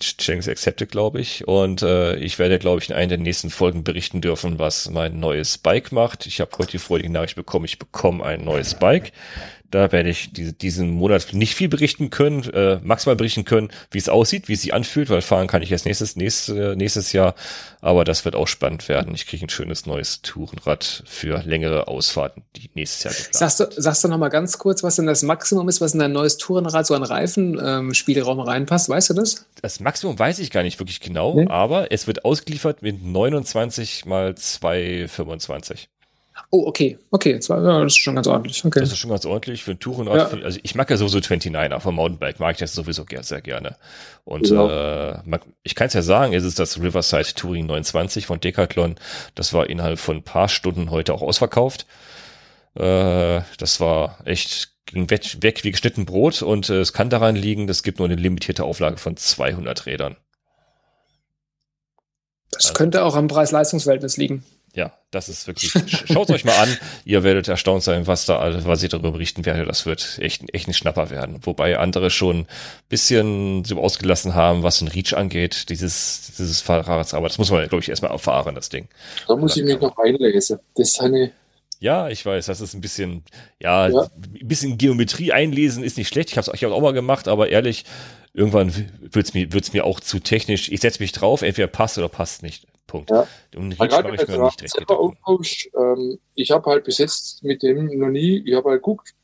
Challenge accepted, glaube ich. Und äh, ich werde, glaube ich, in einer der nächsten Folgen berichten dürfen, was mein neues Bike macht. Ich habe heute die freudige Nachricht bekommen, ich bekomme ein neues Bike. Da werde ich diese, diesen Monat nicht viel berichten können, äh, maximal berichten können, wie es aussieht, wie es sich anfühlt, weil fahren kann ich erst nächstes, nächstes, nächstes Jahr. Aber das wird auch spannend werden. Ich kriege ein schönes neues Tourenrad für längere Ausfahrten, die nächstes Jahr geplant Sagst du, sagst du noch mal ganz kurz, was denn das Maximum ist, was in dein neues Tourenrad so an Reifenspielraum reinpasst? Weißt du das? Das Maximum weiß ich gar nicht wirklich genau, Nee? aber es wird ausgeliefert mit 29 mal 225. Oh, okay. Okay, das, war, das ist schon ganz ordentlich. Okay. Das ist schon ganz ordentlich für ein Tourenrad. Ja. Also ich mag ja sowieso 29er vom Mountainbike, mag ich das sowieso sehr gerne. Und Ja. äh, ich kann es ja sagen, es ist das Riverside Touring 29 von Decathlon. Das war innerhalb von ein paar Stunden heute auch ausverkauft. Äh, das war echt ging weg, weg wie geschnitten Brot und äh, es kann daran liegen, es gibt nur eine limitierte Auflage von 200 Rädern. Das könnte auch am Preis-Leistungs-Verhältnis liegen. Ja, das ist wirklich, schaut euch mal an. Ihr werdet erstaunt sein, was da, was ich darüber berichten werde. Das wird echt, echt ein Schnapper werden. Wobei andere schon bisschen so ausgelassen haben, was ein Reach angeht, dieses, dieses Fahrrads. Aber das muss man, glaube ich, erstmal erfahren, das Ding. Da muss ich mich noch einlesen. Das ist eine, ja, ich weiß, das ist ein bisschen, ja, ja. ein bisschen Geometrie einlesen ist nicht schlecht. Ich habe es ich hab's auch mal gemacht, aber ehrlich, irgendwann wird's mir, wird's mir auch zu technisch. Ich setze mich drauf, entweder passt oder passt nicht. Punkt. Ja. Und ich mache ich mir nicht recht Aufpausch, ähm, Ich habe halt bis jetzt mit dem noch nie, ich habe halt geguckt,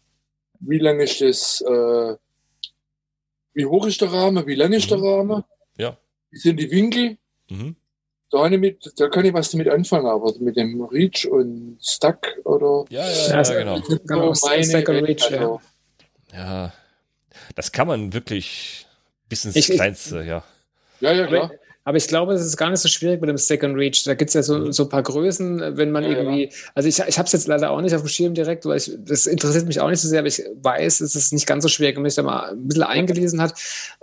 wie lang ist das, äh, wie hoch ist der Rahmen, wie lang ist mhm. der Rahmen, ja. wie sind die Winkel. Mhm. Da, mit, da kann ich was damit anfangen, aber mit dem Reach und Stack oder. Ja, ja, ja, ja genau. genau Stack und Reach, also. ja. Das kann man wirklich bis ins ich, Kleinste, ja. Ja, ja, klar. Aber ich glaube, es ist gar nicht so schwierig mit dem Second Reach. Da gibt es ja so, so ein paar Größen, wenn man ja, irgendwie, ja. also ich, ich habe es jetzt leider auch nicht auf dem Schirm direkt, weil ich, das interessiert mich auch nicht so sehr, aber ich weiß, es ist nicht ganz so schwierig, wenn man sich da mal ein bisschen eingelesen hat.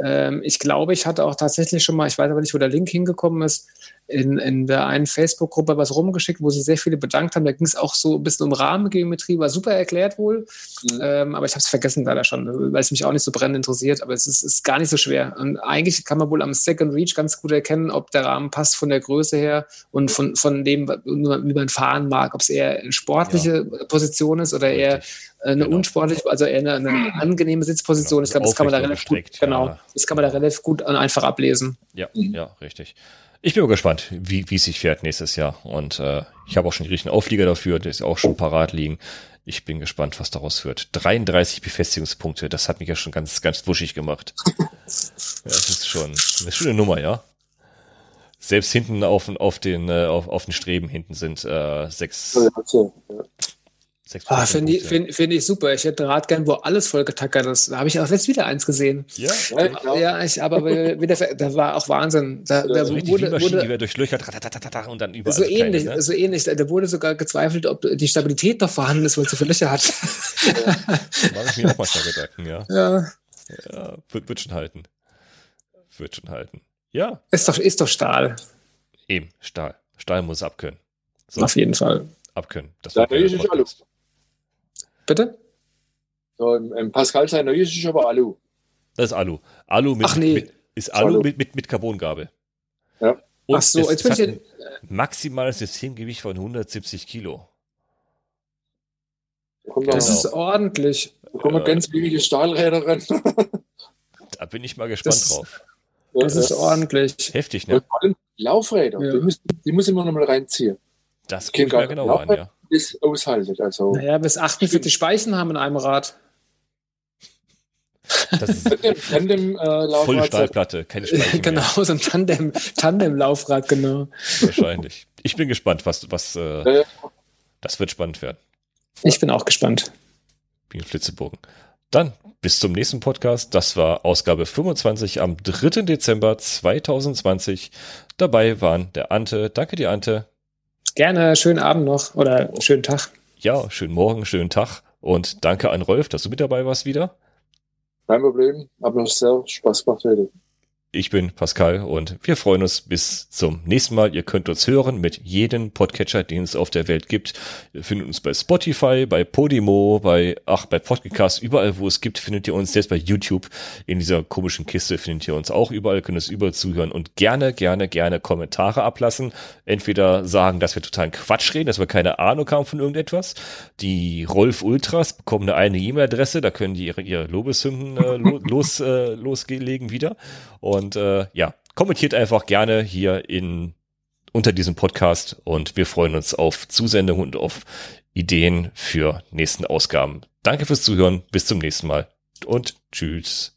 Ähm, ich glaube, ich hatte auch tatsächlich schon mal, ich weiß aber nicht, wo der Link hingekommen ist, in, in der einen Facebook-Gruppe was rumgeschickt, wo sich sehr viele bedankt haben. Da ging es auch so ein bisschen um Rahmengeometrie, war super erklärt wohl. Mhm. Ähm, aber ich habe es vergessen leider schon, weil es mich auch nicht so brennend interessiert. Aber es ist, ist, gar nicht so schwer. Und eigentlich kann man wohl am Second Reach ganz gut erkennen, ob der Rahmen passt von der Größe her und von, von dem, wie man fahren mag, ob es eher eine sportliche ja. Position ist oder eher eine genau. unsportliche, also eher eine, eine angenehme Sitzposition. Genau. Ich glaube, das kann man da relativ gut, genau, das kann man da relativ gut und einfach ablesen. Ja, mhm. ja, richtig. Ich bin mal gespannt, wie, wie es sich fährt nächstes Jahr. Und äh, ich habe auch schon die richtigen Auflieger dafür, der ist auch schon parat liegen. Ich bin gespannt, was daraus wird. 33 Befestigungspunkte, das hat mich ja schon ganz, ganz wuschig gemacht. ja, das ist schon, das ist schon eine Nummer, ja. Selbst hinten auf, auf den, äh, auf, auf den Streben hinten sind äh, sechs, ja, Ah, Finde ich, find, find ich super. Ich hätte Rad gern, wo alles voll getackert ist. Da habe ich auch jetzt wieder eins gesehen. Ja, ja, ja ich, aber wieder, da war auch Wahnsinn. Da, da so wurde, wurde, die wir durchlöchert und dann überall. So ähnlich, keine, ne? so ähnlich. Da wurde sogar gezweifelt, ob die Stabilität noch vorhanden ist, weil es so viele Löcher hat. Ja. Mache ich mir auch manchmal Gedanken, ja. Ja. ja wird, wird schon halten. Wird schon halten. Ja. Ist doch, ist doch Stahl. Eben, Stahl. Stahl muss abkönnen. So. Auf jeden Fall. Abkönnen. Das da ist es alles. Bitte? So, im, im Pascal sein neues ist aber Alu. Das ist Alu. Alu mit, Ach nee. mit ist Alu, Alu, Mit, mit, mit Carbongabel. Ja. Und Ach so, jetzt bin ich ein maximales Systemgewicht von 170 Kilo. Da das ist ordentlich. Da kommen äh, ganz wenige Stahlräder ran. da bin ich mal gespannt das, drauf. Das ist ordentlich. Heftig, ne? Laufräder, ja. die, muss, die muss ich immer noch mal reinziehen. Das geht mir genau an, ja bis aushaltet. Also naja, bis 48 Speichen haben in einem Rad. Das ist Tandem, äh, volle Stahlplatte, keine Speichen Genau, so ein Tandem, Tandem-Laufrad, genau. Wahrscheinlich. Ich bin gespannt, was, was äh, das wird spannend werden. Ich bin auch gespannt. Wie in Flitzeburgen. Dann bis zum nächsten Podcast. Das war Ausgabe 25 am 3. Dezember 2020. Dabei waren der Ante. Danke dir, Ante. Gerne, schönen Abend noch oder schönen Tag. Ja, schönen Morgen, schönen Tag und danke an Rolf, dass du mit dabei warst wieder. Kein Problem, aber sehr Spaß gemacht heute. Ich bin Pascal und wir freuen uns bis zum nächsten Mal. Ihr könnt uns hören mit jedem Podcatcher, den es auf der Welt gibt. Ihr findet uns bei Spotify, bei Podimo, bei, ach, bei Podcast, überall wo es gibt, findet ihr uns. Selbst bei YouTube in dieser komischen Kiste findet ihr uns auch überall, könnt es überall zuhören und gerne, gerne, gerne Kommentare ablassen. Entweder sagen, dass wir total Quatsch reden, dass wir keine Ahnung haben von irgendetwas. Die Rolf Ultras bekommen eine E-Mail-Adresse, da können die ihre, ihre Lobeshymnen äh, los, äh, loslegen wieder. Und äh, ja, kommentiert einfach gerne hier in unter diesem Podcast und wir freuen uns auf Zusendungen und auf Ideen für nächsten Ausgaben. Danke fürs Zuhören, bis zum nächsten Mal und tschüss.